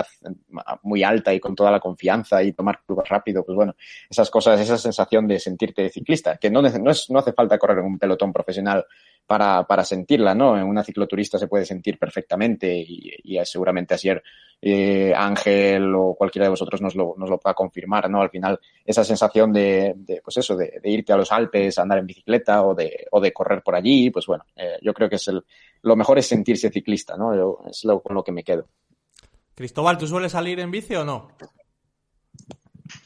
muy alta y con toda la confianza y tomar curvas rápido, pues bueno, esas cosas, esa sensación de sentirte ciclista, que no, no, es, no hace falta correr en un pelotón profesional para, para sentirla, ¿no? En una cicloturista se puede sentir perfectamente y, y seguramente ayer eh, Ángel o cualquiera de vosotros nos lo, nos lo pueda confirmar, ¿no? Al final, esa sensación de, pues eso, de, irte a los Alpes, andar en bicicleta o de, o de correr por allí, pues bueno, eh, yo creo que es el, lo mejor es sentirse ciclista, ¿no? Yo, es lo, con lo que me quedo. Cristóbal, ¿tú sueles salir en bici o no?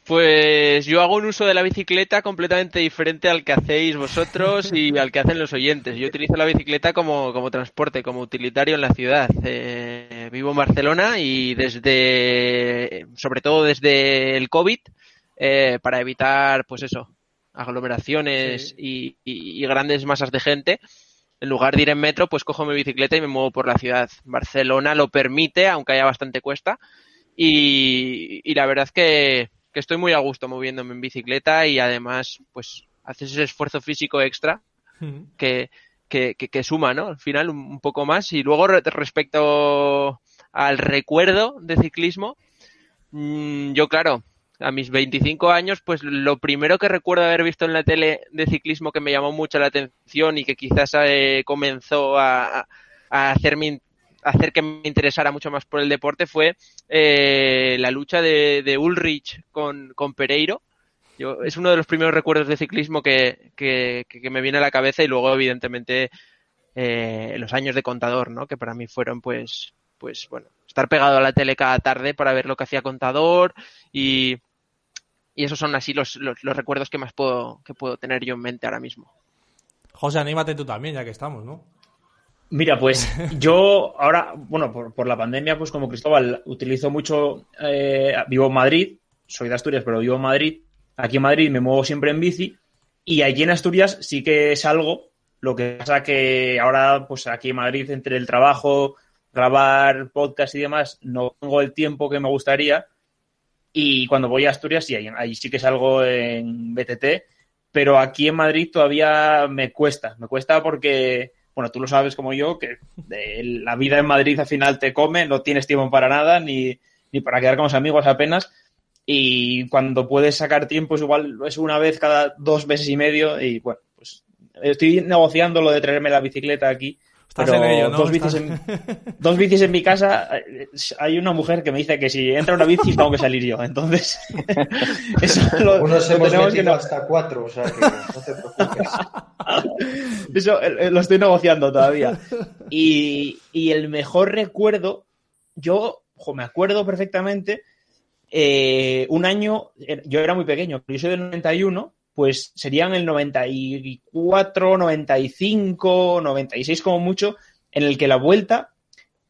Pues yo hago un uso de la bicicleta completamente diferente al que hacéis vosotros y al que hacen los oyentes. Yo utilizo la bicicleta como, como transporte, como utilitario en la ciudad. Eh, vivo en Barcelona y desde, sobre todo desde el COVID, eh, para evitar, pues eso, aglomeraciones y, y- y grandes masas de gente, en lugar de ir en metro, pues cojo mi bicicleta y me muevo por la ciudad. Barcelona lo permite, aunque haya bastante cuesta. Y, y la verdad es que, que estoy muy a gusto moviéndome en bicicleta y además, pues, haces ese esfuerzo físico extra que, que, que- suma, ¿no? Al final, un, un poco más. Y luego, re- respecto al recuerdo de ciclismo, mm, yo, claro, a mis 25 años, pues lo primero que recuerdo haber visto en la tele de ciclismo que me llamó mucho la atención y que quizás eh, comenzó a, a hacerme hacer que me interesara mucho más por el deporte fue eh, la lucha de, Ulrich con, con Pereiro. Yo, es uno de los primeros recuerdos de ciclismo que, que- que me viene a la cabeza y luego, evidentemente, eh, los años de contador, ¿no? Que para mí fueron, pues, pues, bueno, estar pegado a la tele cada tarde para ver lo que hacía contador y, y esos son así los, los, los recuerdos que más puedo, que puedo tener yo en mente ahora mismo. José, anímate tú también, ya que estamos, ¿no? Mira, pues yo ahora, bueno, por, por la pandemia, pues como Cristóbal, utilizo mucho, eh, vivo en Madrid, soy de Asturias, pero vivo en Madrid. Aquí en Madrid me muevo siempre en bici y allí en Asturias sí que salgo. Lo que pasa que ahora, pues aquí en Madrid, entre el trabajo, grabar podcast y demás, no tengo el tiempo que me gustaría. Y cuando voy a Asturias, sí, ahí, sí que salgo en BTT, pero aquí en Madrid todavía me cuesta. Me cuesta porque, bueno, tú lo sabes como yo, que eh, la vida en Madrid al final te come, no tienes tiempo para nada, ni, ni para quedar con los amigos apenas. Y cuando puedes sacar tiempo es igual, es una vez cada dos meses y medio. Y bueno, pues estoy negociando lo de traerme la bicicleta aquí. Estás pero en ello, ¿no? dos, bicis en, dos bicis en mi casa, eh, hay una mujer que me dice que si entra una bici tengo que salir yo. Entonces, eso lo, Unos lo hemos tenemos que no- hasta cuatro, o sea que no te preocupes. Eso eh, eh, lo estoy negociando todavía. Y, y el mejor recuerdo, yo jo, me acuerdo perfectamente, eh, un año, yo era muy pequeño, pero yo soy del 91, pues serían el 94, 95, 96 como mucho, en el que la vuelta,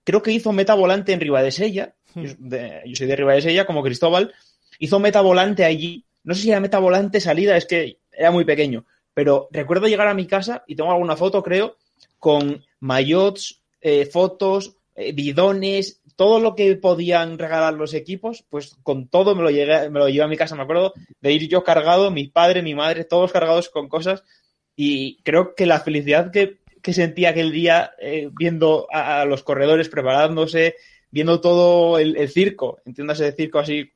creo que hizo meta volante en Ribadesella, yo, de- yo soy de Ribadesella, como Cristóbal, hizo meta volante allí, no sé si era meta volante salida, es que era muy pequeño, pero recuerdo llegar a mi casa y tengo alguna foto, creo, con maillots, eh, fotos, eh, bidones, todo lo que podían regalar los equipos, pues con todo me lo, llegué, me lo llevé a mi casa, me acuerdo de ir yo cargado, mi padre, mi madre, todos cargados con cosas. Y creo que la felicidad que, que sentí aquel día eh, viendo a, los corredores preparándose, viendo todo el circo, entiéndase el circo así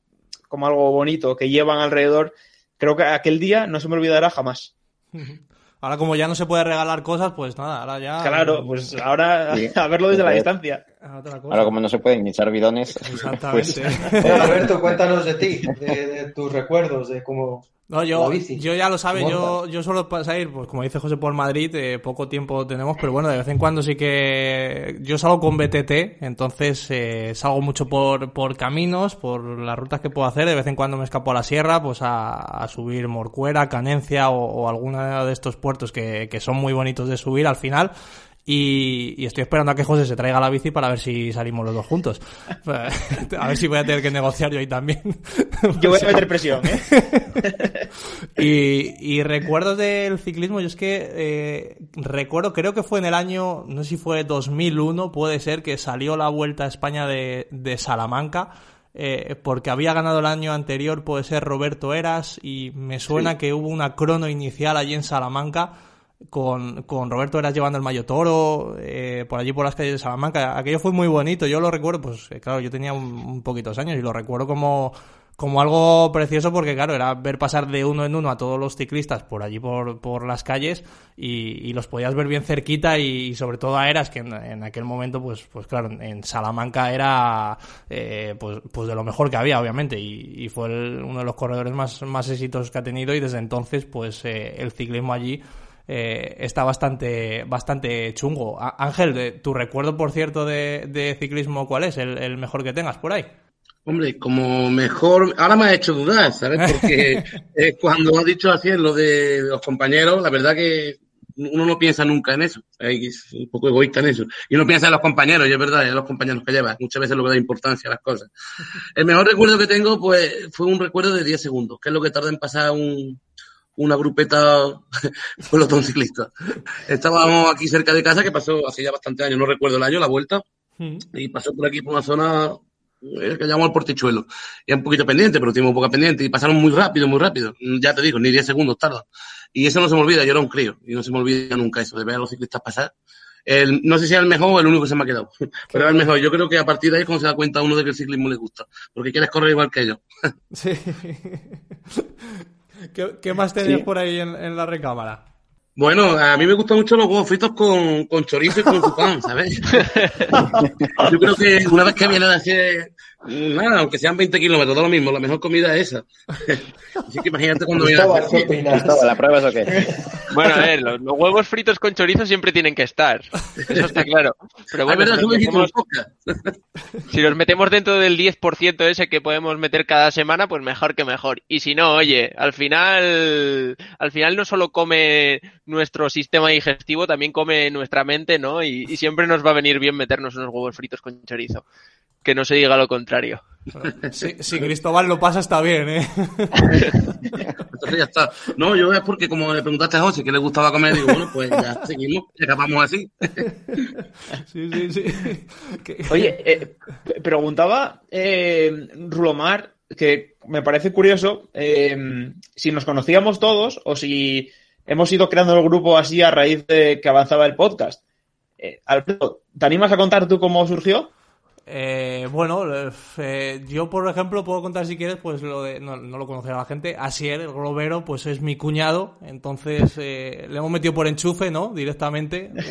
como algo bonito que llevan alrededor, creo que aquel día no se me olvidará jamás. Ahora como ya no se puede regalar cosas, pues nada, ahora ya... Claro, pues ahora Sí. a verlo desde la distancia. Otra cosa. Ahora, como no se pueden echar bidones, Exactamente. pues, Bueno, Alberto, cuéntanos de ti, de, de tus recuerdos, de cómo No, yo, yo ya lo sabes, Monta. yo, yo suelo salir, pues como dice José por Madrid, eh, poco tiempo tenemos, pero bueno, de vez en cuando sí que yo salgo con BTT, entonces eh, salgo mucho por, por caminos, por las rutas que puedo hacer, de vez en cuando me escapo a la sierra, pues a, a subir Morcuera, Canencia o, o alguna de estos puertos que, que son muy bonitos de subir al final. Y, y estoy esperando a que José se traiga la bici para ver si salimos los dos juntos. A ver si voy a tener que negociar yo ahí también. Yo voy a meter presión, ¿eh? Y, y recuerdos del ciclismo, yo es que eh, recuerdo, creo que fue en el año, no sé si fue 2001, puede ser, que salió la Vuelta a España de, de Salamanca, eh, porque había ganado el año anterior, puede ser Roberto Eras, y me suena que hubo una crono inicial allí en Salamanca. Con, con Roberto Eras llevando el mayo toro eh, por allí por las calles de Salamanca. Aquello fue muy bonito yo lo recuerdo pues eh, claro yo tenía un, un poquitos años y lo recuerdo como como algo precioso porque claro era ver pasar de uno en uno a todos los ciclistas por allí por, por las calles y, y los podías ver bien cerquita y, y sobre todo a Eras que en, aquel momento pues pues claro en Salamanca era eh, pues pues de lo mejor que había obviamente y, y fue el- uno de los corredores más más exitosos que ha tenido y desde entonces pues eh, el ciclismo allí eh, está bastante, bastante chungo. Ángel, tu recuerdo, por cierto, de, de ciclismo, ¿cuál es? El, el, mejor que tengas por ahí. Hombre, como mejor, ahora me ha hecho dudar, ¿sabes? Porque eh, cuando has dicho así lo de los compañeros, la verdad que uno no piensa nunca en eso, es un poco egoísta en eso. Y uno piensa en los compañeros, y es verdad, en los compañeros que lleva. Muchas veces lo que da importancia a las cosas. El mejor recuerdo que tengo, pues, fue un recuerdo de 10 segundos, que es lo que tarda en pasar un, una grupeta con los. Estábamos aquí cerca de casa, que pasó hace ya bastante años, no recuerdo el año, la vuelta, y pasó por aquí por una zona eh, que llamamos el portichuelo. Y un poquito pendiente, pero un poco pendiente, y pasaron muy rápido, muy rápido. Ya te digo, ni 10 segundos tarda. Y eso no se me olvida, yo era un crío, y no se me olvida nunca eso, de ver a los ciclistas pasar. El, no sé si es el mejor o el único que se me ha quedado, pero es el mejor. Yo creo que a partir de ahí es cuando se da cuenta uno de que el ciclismo le gusta, porque quieres correr igual que ellos. Sí. ¿Qué, ¿Qué, más tenéis sí. por ahí en, en, la recámara? Bueno, a mí me gustan mucho los huevos fritos con, con chorizo y con pan, ¿sabes? Yo creo que una vez que viene de hacer nada, aunque sean 20 kilómetros, todo lo mismo, la mejor comida es esa. Así que imagínate cuando viene a hacer... ¿La prueba es o qué? Bueno, a ver, los, los, huevos fritos con chorizo siempre tienen que estar. Eso está claro. Pero bueno, verdad, si, nos metemos, si nos metemos dentro del 10% ese que podemos meter cada semana, pues mejor que mejor. Y si no, oye, al final, al final no solo come nuestro sistema digestivo, también come nuestra mente, ¿no? Y, y siempre nos va a venir bien meternos unos huevos fritos con chorizo que no se diga lo contrario. Si, si Cristóbal lo pasa, está bien, ¿eh? Entonces ya está. No, yo es porque como le preguntaste a José que le gustaba comer, digo, bueno, pues ya seguimos, y acabamos así. Sí, sí, sí. Oye, eh, preguntaba eh, Rulomar, que me parece curioso, eh, si nos conocíamos todos o si hemos ido creando el grupo así a raíz de que avanzaba el podcast. Eh, Alfredo, ¿te animas a contar tú cómo surgió? Eh, bueno, eh, yo por ejemplo puedo contar si quieres, pues lo de, no, no lo conocerá la gente, Asier, el globero, pues es mi cuñado, entonces eh, le hemos metido por enchufe, ¿no? Directamente.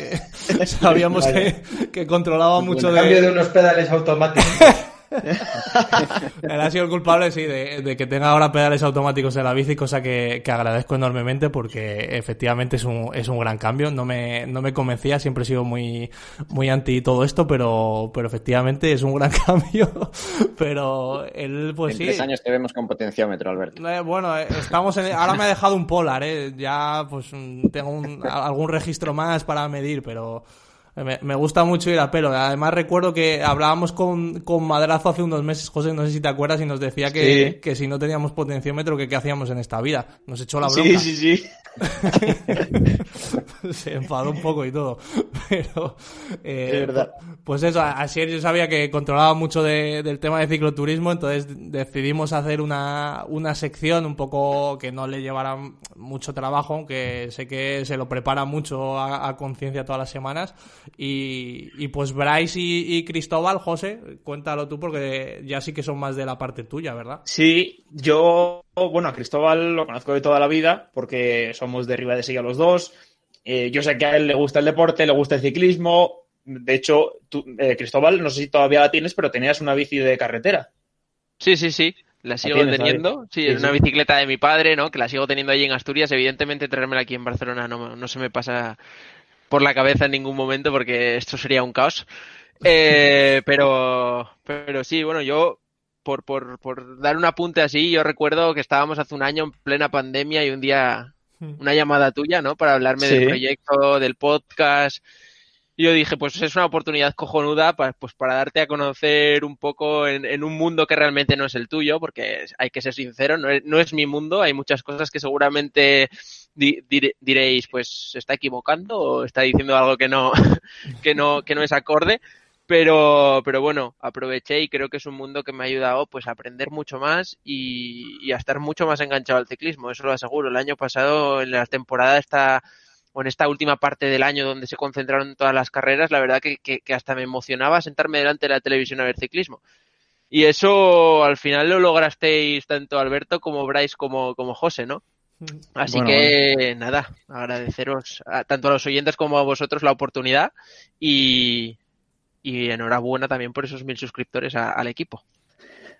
Eh, sabíamos que, que, controlaba mucho de... cambio de unos pedales automáticos. Él ha sido el culpable, sí, de, de, que tenga ahora pedales automáticos en la bici, cosa que, que, agradezco enormemente porque efectivamente es un, es un gran cambio. No me, no me convencía, siempre he sido muy, muy anti todo esto, pero, pero efectivamente es un gran cambio. pero él, pues en sí. tres años te vemos con potenciómetro, Alberto. Eh, bueno, estamos en, ahora me ha dejado un polar, eh. Ya, pues tengo un, algún registro más para medir, pero me, me, gusta mucho ir a pelo. Además, recuerdo que hablábamos con, con Madrazo hace unos meses, José, no sé si te acuerdas, y nos decía que, sí. que si no teníamos potenciómetro, que qué hacíamos en esta vida. Nos echó la bronca. Sí, sí, sí. Se enfadó un poco y todo. Pero, eh, es verdad. Pues eso, así yo sabía que controlaba mucho de, del tema de cicloturismo, entonces decidimos hacer una, una sección un poco que no le llevara mucho trabajo, aunque sé que se lo prepara mucho a, a conciencia todas las semanas. Y, y pues Bryce y, y, Cristóbal, José, cuéntalo tú porque ya sí que son más de la parte tuya, ¿verdad? Sí, yo, bueno, a Cristóbal lo conozco de toda la vida porque somos de Riva de Silla los dos. Eh, yo sé que a él le gusta el deporte, le gusta el ciclismo. De hecho, tú, eh, Cristóbal, no sé si todavía la tienes, pero tenías una bici de carretera. Sí, sí, sí. La sigo ¿La teniendo. Sí, es sí, una sí. bicicleta de mi padre, ¿no? Que la sigo teniendo allí en Asturias. Evidentemente, traérmela aquí en Barcelona no, no se me pasa por la cabeza en ningún momento porque esto sería un caos. Eh, pero, pero sí, bueno, yo por, por, por dar un apunte así, yo recuerdo que estábamos hace un año en plena pandemia y un día una llamada tuya, ¿no? Para hablarme sí. del proyecto, del podcast. Y yo dije, pues es una oportunidad cojonuda para, pues para darte a conocer un poco en, en, un mundo que realmente no es el tuyo, porque hay que ser sincero, no es, no es mi mundo, hay muchas cosas que seguramente di, dir, diréis, pues se está equivocando o está diciendo algo que no, que no, que no es acorde. Pero, pero bueno, aproveché y creo que es un mundo que me ha ayudado pues a aprender mucho más y, y a estar mucho más enganchado al ciclismo, eso lo aseguro. El año pasado, en la temporada esta o en esta última parte del año donde se concentraron todas las carreras, la verdad que, que, que, hasta me emocionaba sentarme delante de la televisión a ver ciclismo. Y eso al final lo lograsteis tanto Alberto como Bryce como, como José, ¿no? Así bueno, que bueno. nada, agradeceros a, tanto a los oyentes como a vosotros la oportunidad y, y enhorabuena también por esos mil suscriptores a, al equipo.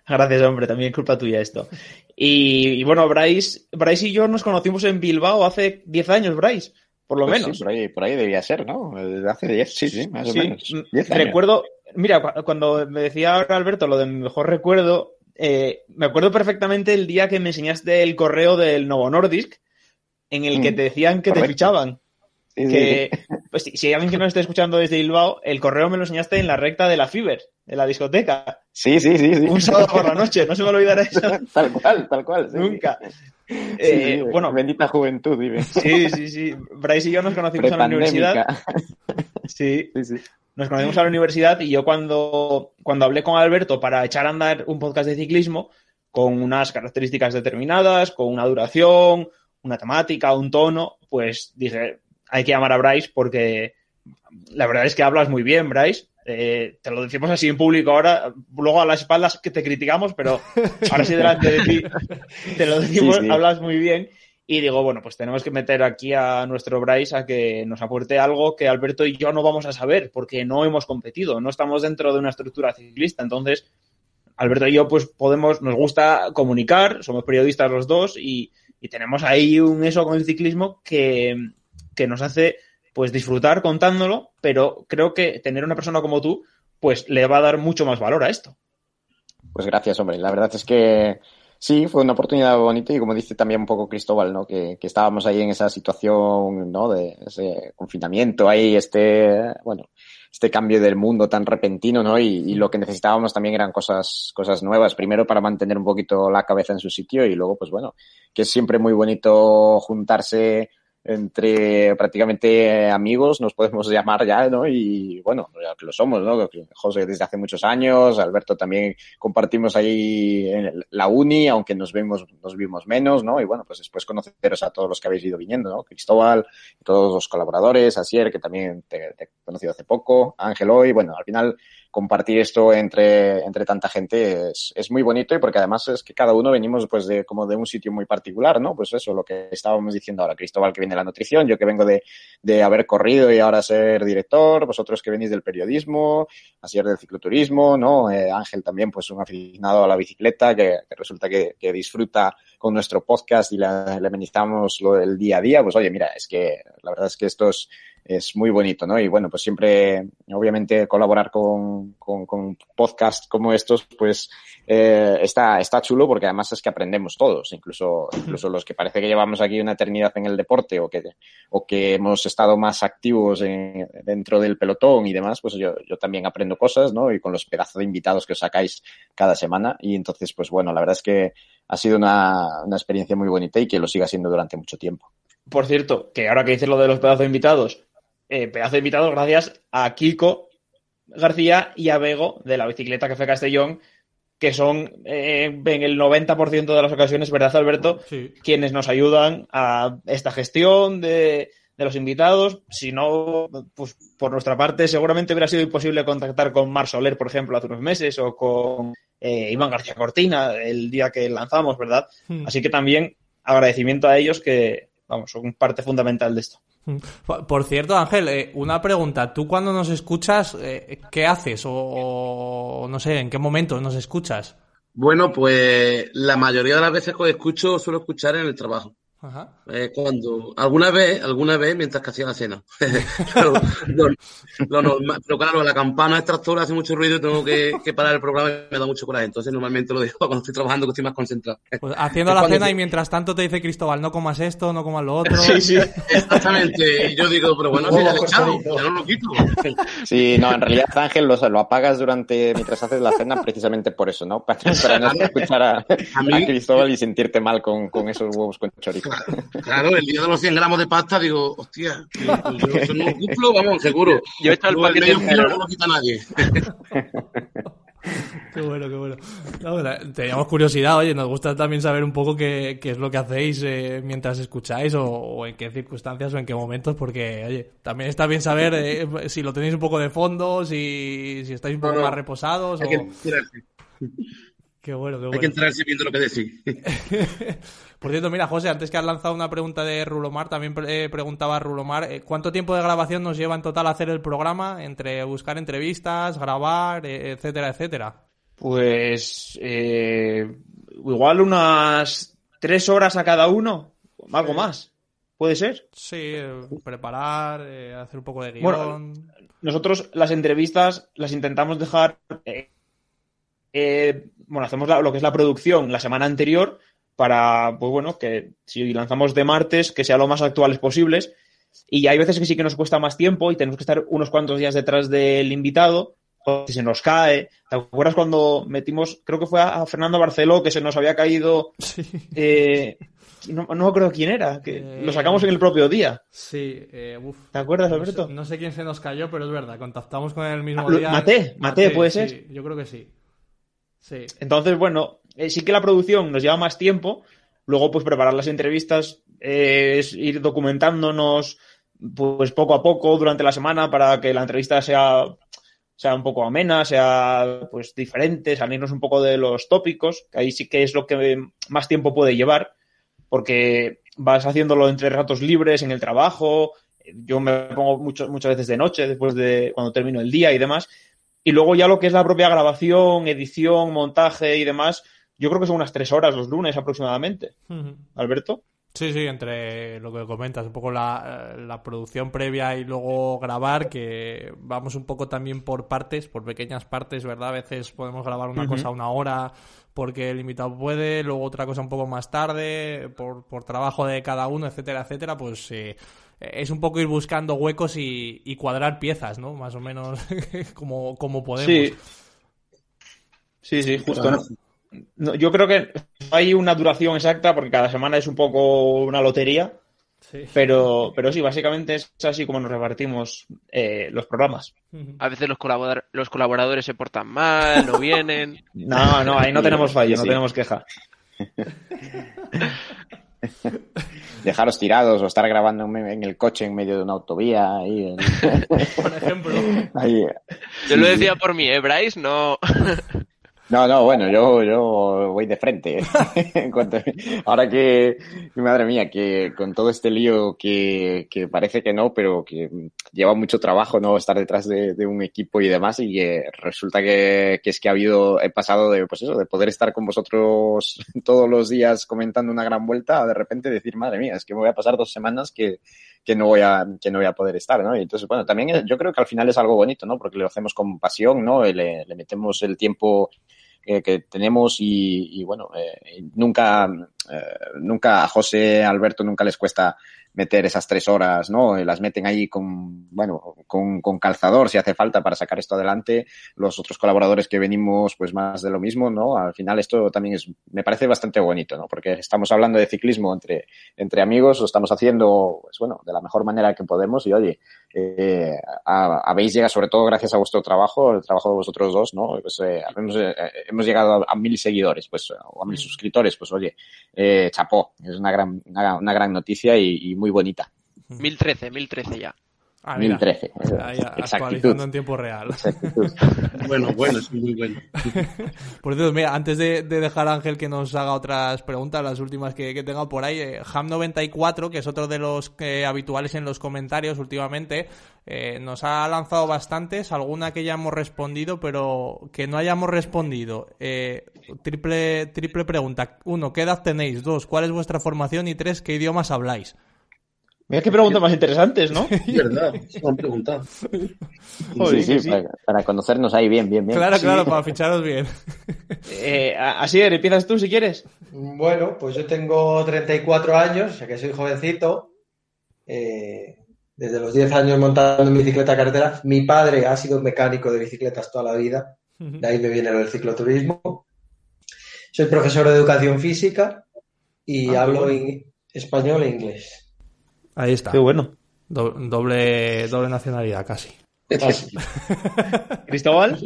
Gracias, hombre, también es culpa tuya esto. Y, y, bueno, Bryce, Bryce y yo nos conocimos en Bilbao hace 10 años, Bryce. por lo Pues menos. Sí, por ahí, por ahí debía ser, ¿no? Desde hace 10, sí, sí, más Sí, o menos. 10 años. recuerdo, mira, cu- cuando me decía ahora Alberto lo de mi mejor recuerdo, eh, me acuerdo perfectamente el día que me enseñaste el correo del Novo Nordisk, en el que Mm, te decían que te fichaban. Sí, sí, Que, pues, si, hay alguien que nos esté escuchando desde Bilbao, el correo me lo enseñaste en la recta de la Fiber, de la discoteca. Sí, sí, sí. sí. Un sábado por la noche, no se me olvidará eso tal cual, tal cual. sí. nunca. Sí, Eh, bueno, bendita juventud, dime. sí, sí, sí. Bryce y yo nos conocimos en la universidad. Sí, sí. Nos conocimos a la universidad y yo cuando, cuando hablé con Alberto para echar a andar un podcast de ciclismo con unas características determinadas, con una duración, una temática, un tono, pues dije, hay que llamar a Bryce porque la verdad es que hablas muy bien, Bryce. Eh, te lo decimos así en público ahora, luego a las espaldas que te criticamos, pero ahora sí delante de ti te lo decimos, Sí, sí. hablas muy bien. Y digo, bueno, pues tenemos que meter aquí a nuestro Bryce a que nos aporte algo que Alberto y yo no vamos a saber, porque no hemos competido, no estamos dentro de una estructura ciclista. Entonces, Alberto y yo, pues podemos, nos gusta comunicar, somos periodistas los dos y, y tenemos ahí un eso con el ciclismo que, que nos hace pues disfrutar contándolo, pero creo que tener una persona como tú, pues le va a dar mucho más valor a esto. Pues gracias, hombre. La verdad es que sí, fue una oportunidad bonita y como dice también un poco Cristóbal, ¿no? Que, que estábamos ahí en esa situación, ¿no? De ese confinamiento, ahí este, bueno, este cambio del mundo tan repentino, ¿no? Y, y lo que necesitábamos también eran cosas, cosas nuevas. Primero para mantener un poquito la cabeza en su sitio y luego, pues bueno, que es siempre muy bonito juntarse entre prácticamente amigos, nos podemos llamar ya, ¿no? Y bueno, ya que lo somos, ¿no? José desde hace muchos años, Alberto también compartimos ahí en la uni, aunque nos vemos, nos vimos menos, ¿no? Y bueno, pues después conoceros a todos los que habéis ido viniendo, ¿no? Cristóbal, todos los colaboradores, Asier, que también te, te he conocido hace poco, Ángel hoy, bueno, al final compartir esto entre, entre tanta gente es, es muy bonito y porque además es que cada uno venimos pues de como de un sitio muy particular, ¿no? Pues eso, lo que estábamos diciendo ahora, Cristóbal que viene de la nutrición, yo que vengo de, de haber corrido y ahora ser director, vosotros que venís del periodismo, así del cicloturismo, ¿no? Eh, Ángel también pues un aficionado a la bicicleta que, resulta que, disfruta con nuestro podcast y le, amenizamos lo del día a día, pues oye, mira, es que la verdad es que esto es muy bonito, ¿no? Y bueno, pues siempre, obviamente, colaborar con, con, con podcasts como estos, pues eh, está, está chulo porque además es que aprendemos todos, incluso, incluso los que parece que llevamos aquí una eternidad en el deporte o que, o que hemos estado más activos en, dentro del pelotón y demás, pues yo, yo también aprendo cosas, ¿no? Y con los pedazos de invitados que os sacáis cada semana. Y entonces, pues bueno, la verdad es que ha sido una, una experiencia muy bonita y que lo siga siendo durante mucho tiempo. Por cierto, que ahora que dices lo de los pedazos de invitados, eh, pedazo de invitados gracias a Kiko García y a Bego de la bicicleta Café Castellón, que son eh, en el 90% de las ocasiones, ¿verdad, Alberto? Sí. Quienes nos ayudan a esta gestión de, de, los invitados. Si no, pues por nuestra parte, seguramente hubiera sido imposible contactar con Mar Soler, por ejemplo, hace unos meses, o con eh, Iván García Cortina el día que lanzamos, ¿verdad? Hmm. Así que también agradecimiento a ellos que, vamos, son parte fundamental de esto. Por cierto, Ángel, eh, una pregunta. ¿Tú cuando nos escuchas, eh, qué haces? O, o, no sé, ¿en qué momento nos escuchas? Bueno, pues la mayoría de las veces que escucho suelo escuchar en el trabajo. Ajá. Eh, cuando alguna vez, alguna vez mientras que hacía la cena. pero, lo, lo, normal, pero claro, la campana extractora hace mucho ruido y tengo que, que, parar el programa y me da mucho coraje. Entonces normalmente lo dejo cuando estoy trabajando que estoy más concentrado. Pues haciendo la cena y mientras tanto te dice Cristóbal, no comas esto, no comas lo otro. Sí, sí. Exactamente. Y yo digo, pero bueno, si ya echado, ya no lo quito. Sí, no, en realidad Ángel lo, lo apagas durante mientras haces la cena precisamente por eso, ¿no? Para, para no escuchar a, a, mí, a Cristóbal y sentirte mal con, con esos huevos con chorizo. Claro, el día de los 100 gramos de pasta digo, hostia, yo eso no lo cumplo, vamos, seguro. Yo he hecho el paquete el entero, no lo quita nadie. Qué bueno, qué bueno. No, teníamos curiosidad, oye, nos gusta también saber un poco qué, qué es lo que hacéis eh, mientras escucháis o, o, en qué circunstancias o en qué momentos, porque, oye, también está bien saber eh, si lo tenéis un poco de fondo, si, si estáis un poco no, no. más reposados. Hay o... que Qué bueno, qué bueno. Hay que enterarse viendo lo que decís. Por cierto, mira, José, antes que has lanzado una pregunta de Rulomar, también eh, preguntaba a Rulomar, eh, ¿cuánto tiempo de grabación nos lleva en total hacer el programa? Entre buscar entrevistas, grabar, eh, etcétera, etcétera. Pues eh, igual unas tres horas a cada uno, algo más. ¿Puede ser? Sí, eh, preparar, eh, hacer un poco de guion. Bueno, nosotros las entrevistas las intentamos dejar. eh, eh, bueno, hacemos la- lo que es la producción la semana anterior para, pues bueno, que si lanzamos de martes, que sea lo más actuales posibles. Y hay veces que sí que nos cuesta más tiempo y tenemos que estar unos cuantos días detrás del invitado, o si se nos cae. ¿Te acuerdas cuando metimos, creo que fue a a Fernando Barceló, que se nos había caído. eh, no, no creo quién era, que Eh, lo sacamos en el propio día. Sí, eh, uf. ¿Te acuerdas, No Alberto? sé, no sé quién se nos cayó, pero es verdad, contactamos con él el mismo Ah, día. Maté, Maté, ¿puede sí, ser? yo creo que sí. Sí. Entonces, bueno, eh, sí que la producción nos lleva más tiempo. Luego, pues preparar las entrevistas eh, es ir documentándonos pues poco a poco durante la semana para que la entrevista sea, sea un poco amena, sea pues diferente, salirnos un poco de los tópicos, que ahí sí que es lo que más tiempo puede llevar, porque vas haciéndolo entre ratos libres en el trabajo. Yo me pongo mucho, muchas veces de noche, después de cuando termino el día y demás. Y luego ya lo que es la propia grabación, edición, montaje y demás, yo creo que son unas tres horas los lunes aproximadamente. Alberto. Sí, sí, entre lo que comentas, un poco la, eh, la producción previa y luego grabar, que vamos un poco también por partes, por pequeñas partes, ¿verdad? A veces podemos grabar una Ujú. cosa una hora porque el invitado puede, luego otra cosa un poco más tarde, por, por trabajo de cada uno, etcétera, etcétera, pues eh, es un poco ir buscando huecos y, y cuadrar piezas, ¿no? Más o menos como, como podemos. Sí. Sí, sí, justo. ¿no? No, yo creo que hay una duración exacta porque cada semana es un poco una lotería. Sí. Pero, pero sí, básicamente es así como nos repartimos eh, los programas. A veces los, colabora- los colaboradores se portan mal, no vienen. No, no, ahí no tenemos fallo, Sí, no tenemos queja. Dejaros tirados o estar grabando en el coche en medio de una autovía. Ahí, en- Por ejemplo. ahí. Yo lo decía por mí, ¿eh, Bryce? No. No, no, bueno, yo, yo voy de frente. Ahora que, madre mía, que con todo este lío que, que parece que no, pero que lleva mucho trabajo, ¿no? Estar detrás de, un equipo y demás, y que resulta que, que es que ha habido, he pasado de, pues eso, de poder estar con vosotros todos los días comentando una gran vuelta, a de repente decir, madre mía, es que me voy a pasar dos semanas que, que no voy a, que no voy a poder estar, ¿no? Y entonces, bueno, también yo creo que al final es algo bonito, ¿no? Porque lo hacemos con pasión, ¿no? Le, le metemos el tiempo que tenemos y, y, bueno, eh, nunca, eh, nunca a José, Alberto, nunca les cuesta meter esas tres horas, ¿no? Eh, Las meten ahí con, bueno, con, con calzador si hace falta para sacar esto adelante. Los otros colaboradores que venimos, pues más de lo mismo, ¿no? Al final esto también es, me parece bastante bonito, ¿no? Porque estamos hablando de ciclismo entre, entre amigos, lo estamos haciendo, pues bueno, de la mejor manera que podemos y oye, eh, habéis llegado, sobre todo gracias a vuestro trabajo, el trabajo de vosotros dos, ¿no? Pues, eh, hemos, eh, hemos llegado a, a mil seguidores, pues, o a mil suscriptores, pues oye, eh, chapó, es una gran, una, una gran noticia y, y muy bonita. 1013, 1013 ya. Ah, mira. 1013. Ahí, Exactitud. actualizando en tiempo real. Exactitud. Bueno, bueno, es muy bueno. Por cierto, mira, antes de, de dejar a Ángel que nos haga otras preguntas, las últimas que, que tenga por ahí, eh, Ham94, que es otro de los eh, habituales en los comentarios últimamente, eh, nos ha lanzado bastantes, alguna que ya hemos respondido, pero que no hayamos respondido. Eh, triple, triple pregunta. Uno, ¿qué edad tenéis? Dos, ¿cuál es vuestra formación? Y tres, ¿qué idiomas habláis? Mira qué preguntas más interesantes, ¿no? Es verdad, se me han preguntado. Joder, sí, sí, sí. Para, para conocernos ahí bien, bien, bien. Claro, Sí. claro, para ficharos bien. Eh, así, empiezas tú si quieres. Bueno, pues yo tengo 34 años, o sea que soy jovencito. Eh, desde los 10 años montando en bicicleta carretera. Mi padre ha sido mecánico de bicicletas toda la vida. De ahí me viene lo del cicloturismo. Soy profesor de educación física y Ah, hablo bueno. in- español e inglés. Ahí está. Qué bueno. Do- doble, doble nacionalidad, casi. Cristóbal,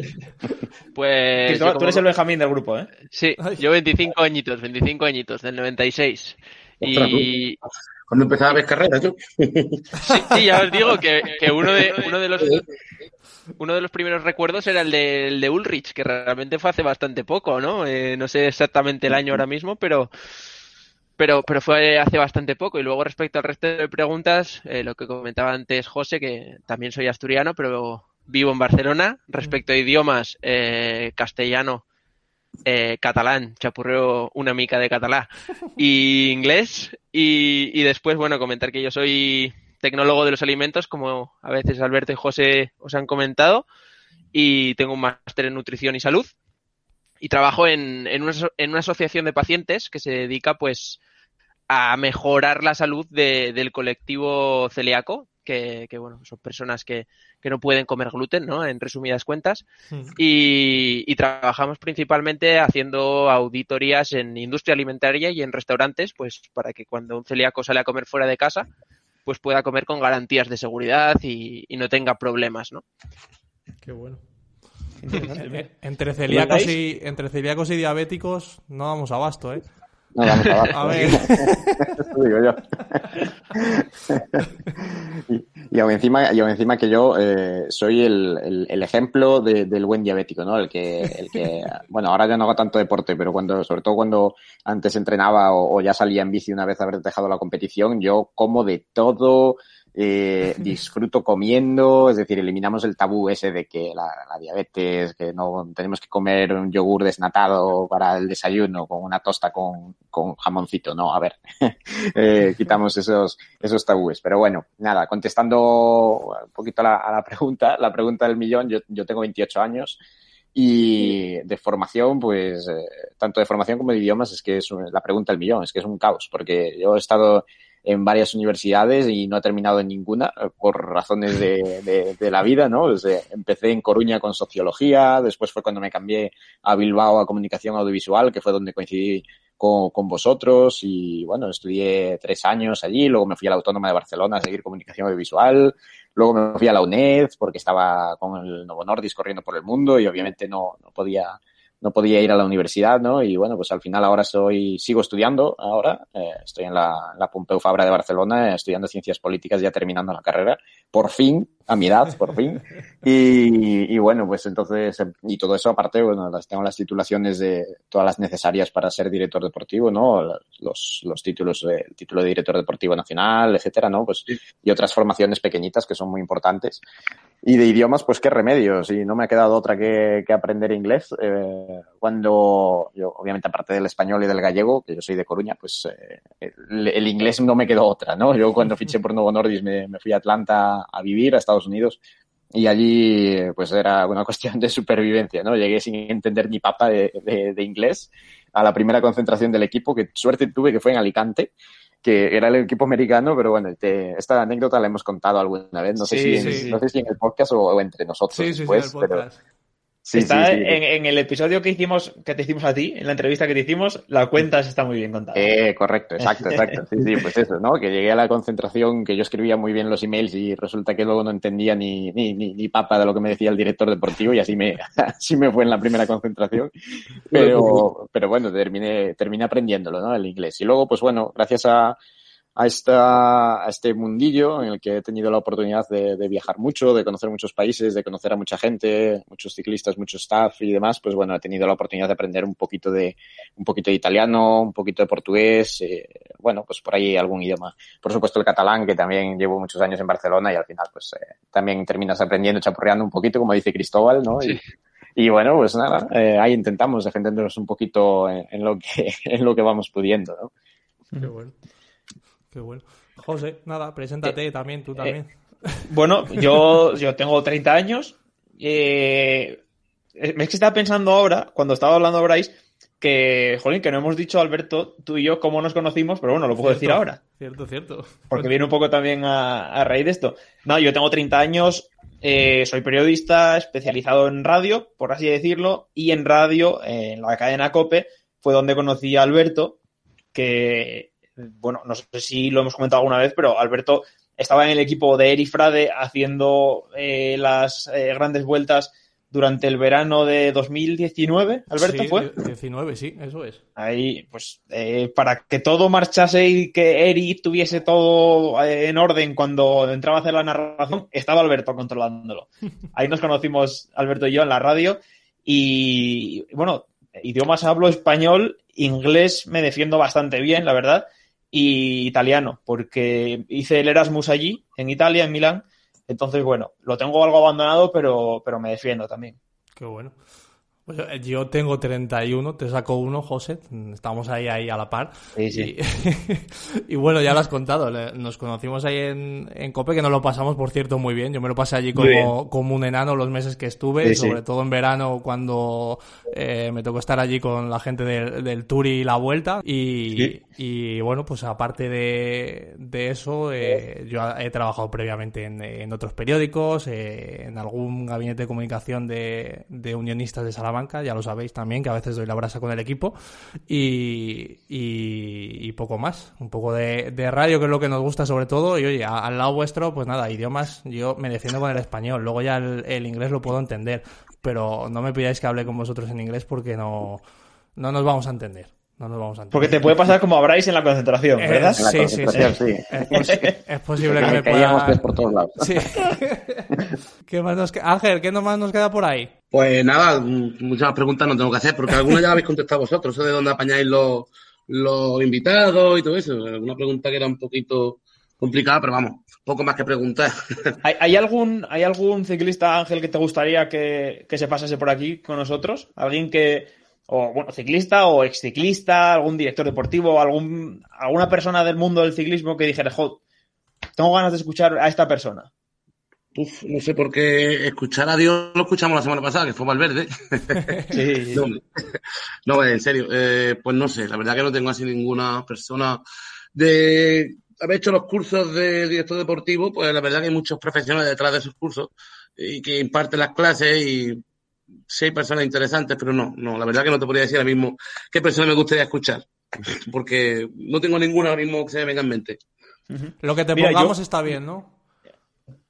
Pues. Cristóbal, tú eres el Benjamín del grupo, ¿eh? Sí, yo 25 añitos, 25 añitos, del 96. Ostras, Y Cuando empezaba a ver carreras, yo. sí, sí, ya os digo que, que uno de uno de los uno de los primeros recuerdos era el de, el de Ulrich, que realmente fue hace bastante poco, ¿no? Eh, no sé exactamente el año ahora mismo, pero pero pero fue hace bastante poco. Y luego respecto al resto de preguntas, eh, lo que comentaba antes José, que también soy asturiano, pero vivo en Barcelona. Respecto a idiomas, eh, castellano eh, catalán, chapurreo una mica de catalán y inglés. Y, y después, bueno, comentar que yo soy tecnólogo de los alimentos, como a veces Alberto y José os han comentado, y tengo un máster en nutrición y salud. Y trabajo en, en, una, en una asociación de pacientes que se dedica, pues, a mejorar la salud de, del colectivo celíaco, que, que, bueno, son personas que, que, no pueden comer gluten, ¿no? En resumidas cuentas. Y, y, trabajamos principalmente haciendo auditorías en industria alimentaria y en restaurantes, pues para que cuando un celíaco sale a comer fuera de casa, pues pueda comer con garantías de seguridad y, y no tenga problemas, ¿no? Qué bueno. entre celíacos y entre celíacos y diabéticos no damos abasto, ¿eh? No vamos abasto. A ver. Eso digo yo. y, y, aún encima, y aún encima que yo eh, soy el, el, el ejemplo de, del buen diabético, ¿no? El que, el que, bueno, ahora ya no hago tanto deporte, pero cuando, sobre todo cuando antes entrenaba o, o ya salía en bici una vez haber dejado la competición, yo como de todo, eh, disfruto comiendo, es decir, eliminamos el tabú ese de que la, la, diabetes, que no tenemos que comer un yogur desnatado para el desayuno con una tosta con, con jamoncito, no, a ver, eh, quitamos esos, esos tabúes. Pero bueno, nada, contestando un poquito a la, a la pregunta, la pregunta del millón, yo, yo tengo 28 años. Y de formación, pues, eh, tanto de formación como de idiomas, es que es la pregunta del millón, es que es un caos, porque yo he estado en varias universidades y no he terminado en ninguna por razones de, de, la vida, ¿no? Empecé en Coruña con sociología, después fue cuando me cambié a Bilbao a comunicación audiovisual, que fue donde coincidí con, con, vosotros y bueno, estudié tres años allí, luego me fui a la Autónoma de Barcelona a seguir comunicación audiovisual, luego me fui a la UNED porque estaba con el Novo Nordis corriendo por el mundo y obviamente no, no podía no podía ir a la universidad, ¿no? Y bueno, pues al final ahora soy, sigo estudiando ahora, eh, estoy en la, la Pompeu Fabra de Barcelona, estudiando ciencias políticas, ya terminando la carrera, por fin, a mi edad, por fin. Y, y bueno, pues entonces, y todo eso aparte, bueno, las, tengo las titulaciones de todas las necesarias para ser director deportivo, ¿no? Los, los títulos, de, el título de director deportivo nacional, etcétera, ¿no? Pues, y otras formaciones pequeñitas que son muy importantes. Y de idiomas, pues qué remedios. Y no me ha quedado otra que, que aprender inglés. Eh, cuando yo, obviamente, aparte del español y del gallego, que yo soy de Coruña, pues eh, el, el, inglés no me quedó otra, ¿no? Yo cuando fiché por Novo Nordis me, me fui a Atlanta a vivir, a Estados Unidos, y allí pues era una cuestión de supervivencia, ¿no? Llegué sin entender ni papa de, de, de inglés a la primera concentración del equipo, que suerte tuve que fue en Alicante que era el equipo americano, pero bueno, te, esta anécdota la hemos contado alguna vez, no sé, sí, si, en, sí. no sé si en el podcast o, o entre nosotros sí, después, pero... Sí, está sí, sí, en, en, el episodio que hicimos, que te hicimos a ti, en la entrevista que te hicimos, la cuenta está muy bien contada. Eh, correcto, exacto, exacto. Sí, sí, pues eso, ¿no? Que llegué a la concentración, que yo escribía muy bien los emails y resulta que luego no entendía ni, ni, ni, ni papa de lo que me decía el director deportivo y así me, así me fue en la primera concentración. Pero, pero bueno, terminé, terminé aprendiéndolo, ¿no? El inglés. Y luego, pues bueno, gracias a, a, esta, a este mundillo en el que he tenido la oportunidad de, de, viajar mucho, de conocer muchos países, de conocer a mucha gente, muchos ciclistas, mucho staff y demás, pues bueno, he tenido la oportunidad de aprender un poquito de, un poquito de italiano, un poquito de portugués, eh, bueno, pues por ahí algún idioma. Por supuesto el catalán, que también llevo muchos años en Barcelona y al final pues eh, también terminas aprendiendo, chapurreando un poquito, como dice Cristóbal, ¿no? Sí. Y, y bueno, pues nada, eh, ahí intentamos defendernos un poquito en, en, lo que, en lo que vamos pudiendo, ¿no? Qué bueno. Qué bueno. José, nada, preséntate eh, también, tú también. Eh, bueno, yo, yo tengo 30 años. Eh, es que estaba pensando ahora, cuando estaba hablando Bryce, que, jolín, que no hemos dicho, Alberto, tú y yo, cómo nos conocimos, pero bueno, lo puedo cierto, decir ahora. Cierto, cierto. Porque viene un poco también a, a raíz de esto. No, yo tengo 30 años, eh, soy periodista especializado en radio, por así decirlo, y en radio, eh, en la cadena COPE, fue donde conocí a Alberto, que bueno, no sé si lo hemos comentado alguna vez, pero Alberto estaba en el equipo de Eri Frade haciendo eh, las eh, grandes vueltas durante el verano de 2019, Alberto, sí, ¿fue? 19, sí, eso es. Ahí, pues, eh, para que todo marchase y que Eri tuviese todo eh, en orden cuando entraba a hacer la narración, estaba Alberto controlándolo. Ahí nos conocimos, Alberto y yo, en la radio. Y, bueno, idiomas hablo español, inglés me defiendo bastante bien, la verdad y italiano, porque hice el Erasmus allí, en Italia, en Milán. Entonces, bueno, lo tengo algo abandonado, pero, pero me defiendo también. Qué bueno. Pues eh, yo tengo 31, te saco uno, José. Estamos ahí, ahí a la par. Sí, sí. Y, y bueno, ya lo has contado. Nos conocimos ahí en, en Cope, que nos lo pasamos, por cierto, muy bien. Yo me lo pasé allí como, como un enano los meses que estuve, Sí, sobre todo en verano cuando eh, me tocó estar allí con la gente del, del Tour y la Vuelta. Y, bueno, pues aparte de, de eso, eh, yo he trabajado previamente en, en otros periódicos, eh, en algún gabinete de comunicación de, de unionistas de Salamanca, ya lo sabéis también, que a veces doy la brasa con el equipo, y, y, poco más. Un poco de, radio, que es lo que nos gusta sobre todo, y oye, al lado vuestro, pues nada, idiomas, yo me defiendo con el español, luego ya el, el inglés lo puedo entender, pero no me pidáis que hable con vosotros en inglés porque no, no nos vamos a entender. No nos vamos a entender. Porque te puede pasar como a Bryce en la concentración, Eh, ¿verdad? En la Sí, sí, sí. sí. Es, posi- es posible que me Caíamos pueda... tres por todos lados. Sí. ¿Qué más nos Ángel, ¿qué más nos queda por ahí? Pues nada, mm, muchas más preguntas no tengo que hacer, porque algunas ya habéis contestado vosotros, eso de dónde apañáis los, los invitados y todo eso. Alguna pregunta que era un poquito complicada, pero vamos, poco más que preguntar. ¿Hay, hay algún, ¿Hay algún ciclista, Ángel, que te gustaría que, que se pasase por aquí con nosotros? ¿Alguien que, o bueno, ciclista o exciclista, algún director deportivo, algún, alguna persona del mundo del ciclismo que dijera, jo, tengo ganas de escuchar a esta persona? Uf, no sé por qué escuchar a Dios lo escuchamos la semana pasada, que fue Valverde. Sí, No, no, en serio, eh, pues no sé, la verdad que no tengo así ninguna persona de haber hecho los cursos de director deportivo, pues la verdad que hay muchos profesionales detrás de esos cursos y que imparten las clases y hay personas interesantes, pero no, no, la verdad que no te podría decir ahora mismo qué persona me gustaría escuchar, porque no tengo ninguna ahora mismo que se me venga en mente. Lo que te Mira, pongamos yo- está bien, ¿no?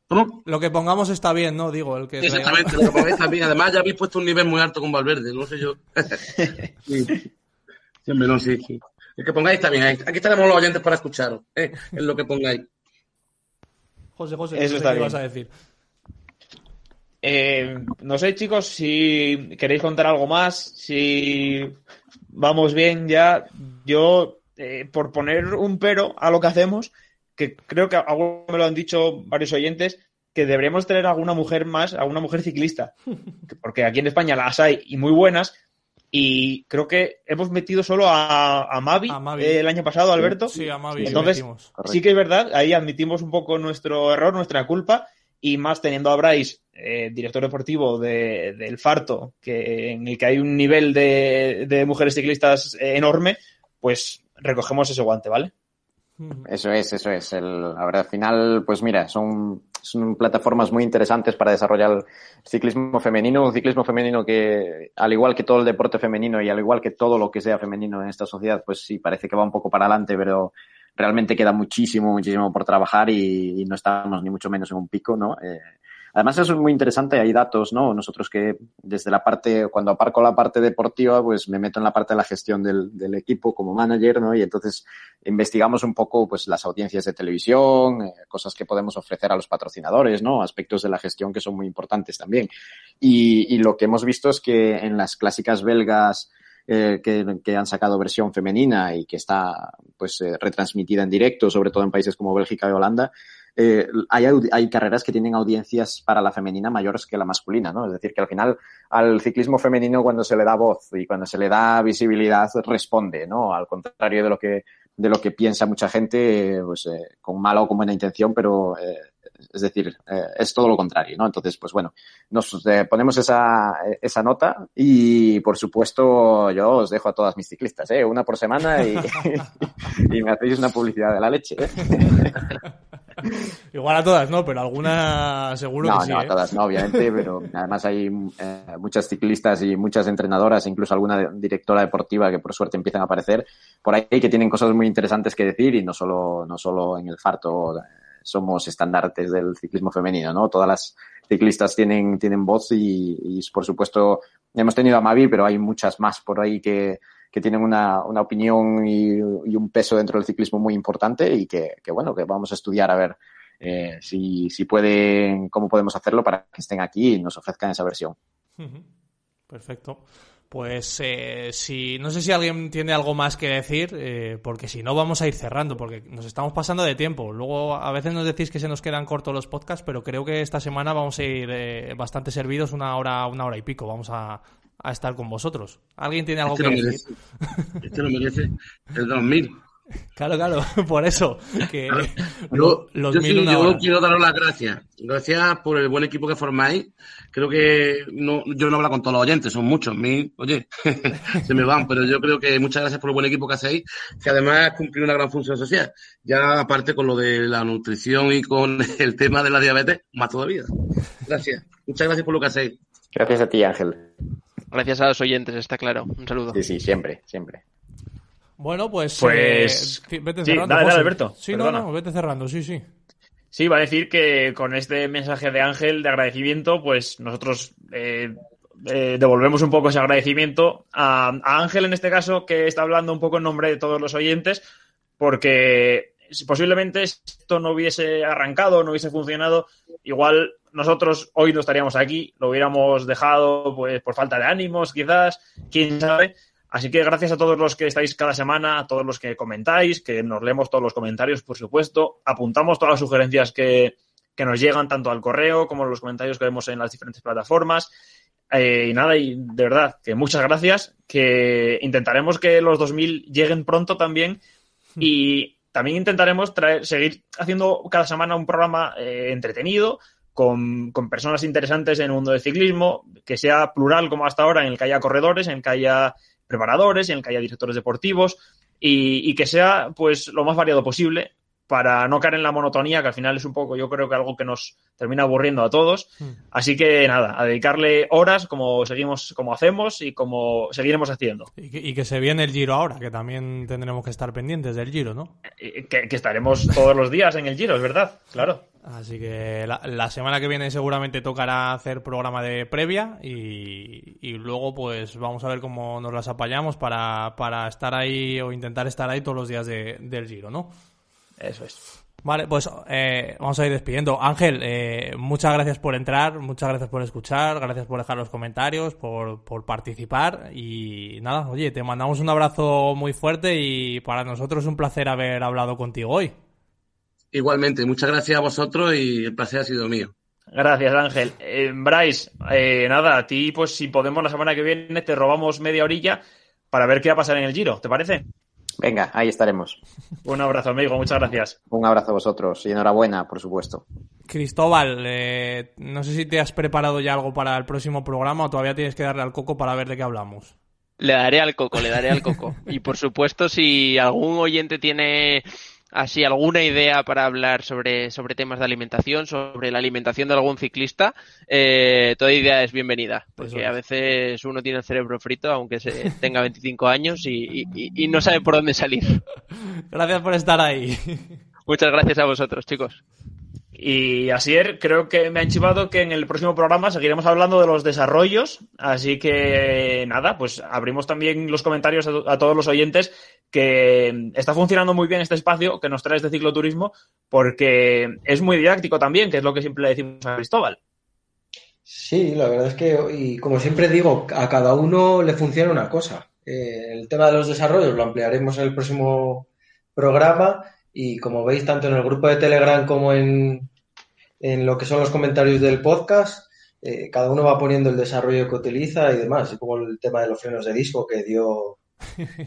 ¿Cómo? Lo que pongamos está bien, ¿no? Digo, el que Exactamente, lo que pongáis también. Además, ya habéis puesto un nivel muy alto con Valverde, no sé yo. sí. Sí, hombre, no, sí, sí. El que pongáis está bien. Aquí estaremos los oyentes para escucharos, ¿eh? Es lo que pongáis. José, José, Eso no sé está qué bien. ibas a decir. Eh, no sé, chicos, si queréis contar algo más, si vamos bien ya. Yo, eh, por poner un pero a lo que hacemos, que creo que algo me lo han dicho varios oyentes, que deberíamos tener alguna mujer más, alguna mujer ciclista. Porque aquí en España las hay y muy buenas. Y creo que hemos metido solo a, a Mavi, A Mavi. eh, el año pasado, Alberto. Sí, a Mavi Entonces, metimos. sí que es verdad, ahí admitimos un poco nuestro error, nuestra culpa, y más teniendo a Bryce, eh, director deportivo de- del Farto, que, en el que hay un nivel de, de mujeres ciclistas eh, enorme, pues recogemos ese guante, ¿vale? Eso es, eso es. El, a ver, al final, pues mira, son, son plataformas muy interesantes para desarrollar el ciclismo femenino, un ciclismo femenino que, al igual que todo el deporte femenino y al igual que todo lo que sea femenino en esta sociedad, pues sí, parece que va un poco para adelante, pero realmente queda muchísimo, muchísimo por trabajar y, y no estamos ni mucho menos en un pico, ¿no? Eh, Además, eso es muy interesante, hay datos, ¿no? Nosotros que desde la parte, cuando aparco la parte deportiva, pues me meto en la parte de la gestión del, del equipo como manager, ¿no? Y entonces investigamos un poco, pues, las audiencias de televisión, eh, cosas que podemos ofrecer a los patrocinadores, ¿no? Aspectos de la gestión que son muy importantes también. Y, y lo que hemos visto es que en las clásicas belgas, eh, que, que, han sacado versión femenina y que está pues eh, retransmitida en directo, sobre todo en países como Bélgica y Holanda, eh, hay, carreras que tienen audiencias para la femenina mayores que la masculina, ¿no? Es decir, que al final al ciclismo femenino cuando se le da voz y cuando se le da visibilidad responde, ¿no? Al contrario de lo que de lo que piensa mucha gente, pues eh, con mala o con buena intención, pero eh, es decir, es todo lo contrario, ¿no? Entonces, pues bueno, nos ponemos esa, esa nota y, por supuesto, yo os dejo a todas mis ciclistas, ¿eh? Una por semana y, y me hacéis una publicidad de la leche. Igual a todas, ¿no? Pero alguna seguro no, que sí. No, ¿eh? a todas no, obviamente, pero además hay eh, muchas ciclistas y muchas entrenadoras, incluso alguna directora deportiva que por suerte empiezan a aparecer por ahí que tienen cosas muy interesantes que decir y no solo, no solo en el farto somos estandartes del ciclismo femenino, ¿no? Todas las ciclistas tienen, tienen voz y, y por supuesto hemos tenido a Mavi, pero hay muchas más por ahí que, que tienen una, una opinión y, un peso dentro del ciclismo muy importante y que, que bueno, que vamos a estudiar a ver eh, si, si pueden, cómo podemos hacerlo para que estén aquí y nos ofrezcan esa versión. Perfecto. Pues eh, si no sé si alguien tiene algo más que decir, eh, porque si no vamos a ir cerrando, porque nos estamos pasando de tiempo. Luego a veces nos decís que se nos quedan cortos los podcasts, pero creo que esta semana vamos a ir eh, bastante servidos, una hora, una hora y pico. Vamos a, a estar con vosotros. ¿Alguien tiene algo Este que lo decir? merece. Este lo merece. El 2000. Claro, claro, por eso. Que Yo, los yo mil sí, yo quiero daros las gracias. Gracias por el buen equipo que formáis. Creo que no, yo no hablo con todos los oyentes, son muchos. Mí, oye, se me van, pero yo creo que muchas gracias por el buen equipo que hacéis, que además cumple una gran función social. Ya aparte con lo de la nutrición y con el tema de la diabetes, más todavía. Gracias. Muchas gracias por lo que hacéis. Gracias a ti, Ángel. Gracias a los oyentes, está claro. Un saludo. Sí, sí, siempre, siempre. Bueno, pues. Pues- eh, vete sí, cerrando. dale, dale, José. Alberto, Sí, perdona. no, no, vete cerrando, sí, sí. Sí, va a decir que con este mensaje de Ángel de agradecimiento, pues nosotros eh, eh, devolvemos un poco ese agradecimiento a, a Ángel en este caso, que está hablando un poco en nombre de todos los oyentes, porque si posiblemente esto no hubiese arrancado, no hubiese funcionado, igual nosotros hoy no estaríamos aquí, lo hubiéramos dejado pues por falta de ánimos, quizás, quién sabe. Así que gracias a todos los que estáis cada semana, a todos los que comentáis, que nos leemos todos los comentarios, por supuesto, apuntamos todas las sugerencias que, que nos llegan tanto al correo como los comentarios que vemos en las diferentes plataformas. Eh, y nada, y de verdad, que muchas gracias, que intentaremos que los 2000 lleguen pronto también y también intentaremos traer, seguir haciendo cada semana un programa eh, entretenido, con, con personas interesantes en el mundo del ciclismo, que sea plural como hasta ahora, en el que haya corredores, en el que haya preparadores, en el que haya directores deportivos y, y que sea pues lo más variado posible para no caer en la monotonía, que al final es un poco, yo creo que algo que nos termina aburriendo a todos. Así que nada, a dedicarle horas como seguimos, como hacemos y como seguiremos haciendo. Y que, y que se viene el Giro ahora, que también tendremos que estar pendientes del Giro, ¿no? Eh, Que, que estaremos todos los días en el Giro, es verdad, claro. Así que la, la semana que viene seguramente tocará hacer programa de previa y, y luego pues vamos a ver cómo nos las apañamos para, para estar ahí o intentar estar ahí todos los días de- del Giro, ¿no? Eso es. Vale, pues eh, vamos a ir despidiendo. Ángel, eh, muchas gracias por entrar, muchas gracias por escuchar, gracias por dejar los comentarios, por, por participar y nada, oye, te mandamos un abrazo muy fuerte y para nosotros es un placer haber hablado contigo hoy. Igualmente, muchas gracias a vosotros y el placer ha sido mío. Gracias, Ángel. Eh, Bryce, eh, nada, a ti, pues si podemos la semana que viene, te robamos media orilla para ver qué va a pasar en el Giro, ¿te parece? Venga, ahí estaremos. Un abrazo, amigo, muchas gracias. Un abrazo a vosotros y enhorabuena, por supuesto. Cristóbal, eh, no sé si te has preparado ya algo para el próximo programa o todavía tienes que darle al coco para ver de qué hablamos. Le daré al coco, le daré al coco. Y por supuesto, si algún oyente tiene así alguna idea para hablar sobre, sobre temas de alimentación, sobre la alimentación de algún ciclista, eh, toda idea es bienvenida. Porque es. a veces uno tiene el cerebro frito, aunque se tenga 25 años, y, y- y no sabe por dónde salir. Gracias por estar ahí. Muchas gracias a vosotros, chicos. Y Asier, creo que me han chivado que en el próximo programa seguiremos hablando de los desarrollos, así que nada, pues abrimos también los comentarios a, a todos los oyentes que está funcionando muy bien este espacio que nos trae este cicloturismo porque es muy didáctico también, que es lo que siempre le decimos a Cristóbal. Sí, la verdad es que, y como siempre digo, a cada uno le funciona una cosa. Eh, el tema de los desarrollos lo ampliaremos en el próximo programa y como veis, tanto en el grupo de Telegram como en, en lo que son los comentarios del podcast, eh, cada uno va poniendo el desarrollo que utiliza y demás, como el tema de los frenos de disco que dio,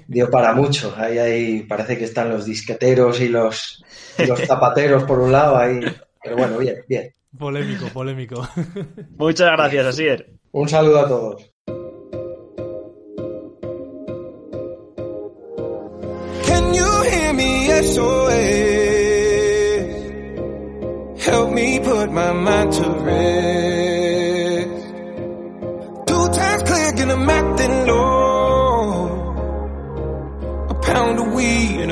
dio para mucho. Ahí, ahí parece que están los disqueteros y los, y los zapateros por un lado ahí. Pero bueno, bien, bien. Polémico, polémico. Muchas gracias, Asier. Un saludo a todos. Can you hear me? SOS. Help me put my mind to rest. Two times click and I'm acting low.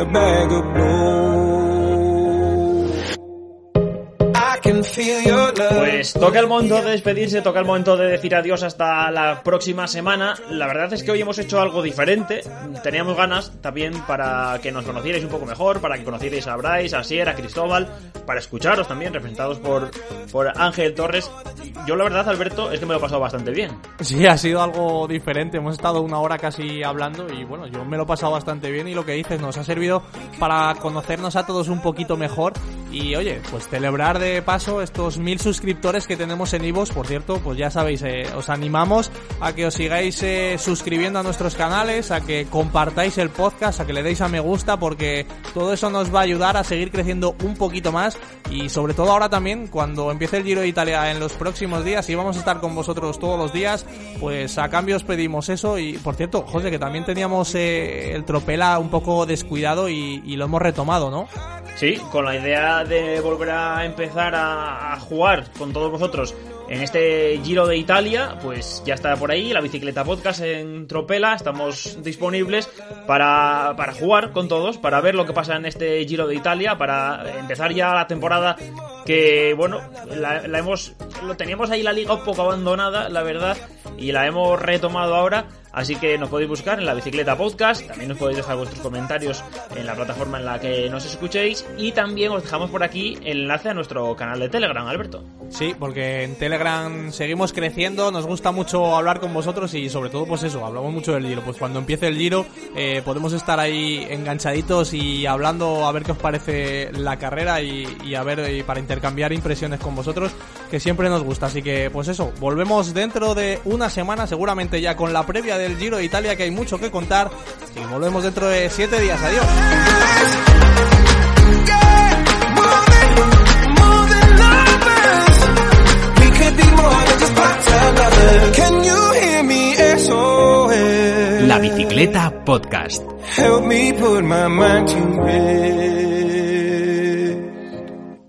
A bag of blow. I can feel your love. Pues toca el momento de despedirse, toca el momento de decir adiós hasta la próxima semana. La verdad es que hoy hemos hecho algo diferente. Teníamos ganas también para que nos conocierais un poco mejor, para que conocierais a Bryce, a Sier, a Cristóbal, para escucharos también, representados por, por Ángel Torres. Yo la verdad, Alberto, es que me lo he pasado bastante bien. Sí, ha sido algo diferente. Hemos estado una hora casi hablando y bueno, yo me lo he pasado bastante bien y lo que dices nos ha servido para conocernos a todos un poquito mejor Y oye, pues celebrar de paso estos mil suscriptores que tenemos en Ivos, por cierto, pues ya sabéis, eh, os animamos a que os sigáis eh, suscribiendo a nuestros canales, a que compartáis el podcast, a que le deis a me gusta, porque todo eso nos va a ayudar a seguir creciendo un poquito más. Y sobre todo ahora también, cuando empiece el Giro de Italia en los próximos días y vamos a estar con vosotros todos los días, pues a cambio os pedimos eso. Y por cierto, José, que también teníamos eh, el tropela un poco descuidado y, y lo hemos retomado, ¿no? Sí, con la idea de volver a empezar a, jugar con todos vosotros en este Giro de Italia, pues ya está por ahí la bicicleta podcast en Tropela. Estamos disponibles para, para jugar con todos, para ver lo que pasa en este Giro de Italia, para empezar ya la temporada que, bueno, la, la hemos, lo teníamos ahí la liga un poco abandonada, la verdad, y la hemos retomado ahora. Así que nos podéis buscar en la bicicleta podcast, también nos podéis dejar vuestros comentarios en la plataforma en la que nos escuchéis y también os dejamos por aquí el enlace a nuestro canal de Telegram, Alberto. Sí, porque en Telegram seguimos creciendo, nos gusta mucho hablar con vosotros y sobre todo pues eso, hablamos mucho del Giro, pues cuando empiece el Giro eh, podemos estar ahí enganchaditos y hablando a ver qué os parece la carrera y, a ver para intercambiar impresiones con vosotros, que siempre nos gusta, así que pues eso, volvemos dentro de una semana seguramente ya con la previa del Giro de Italia que hay mucho que contar y volvemos dentro de siete días. Adiós. La Bicicleta Podcast.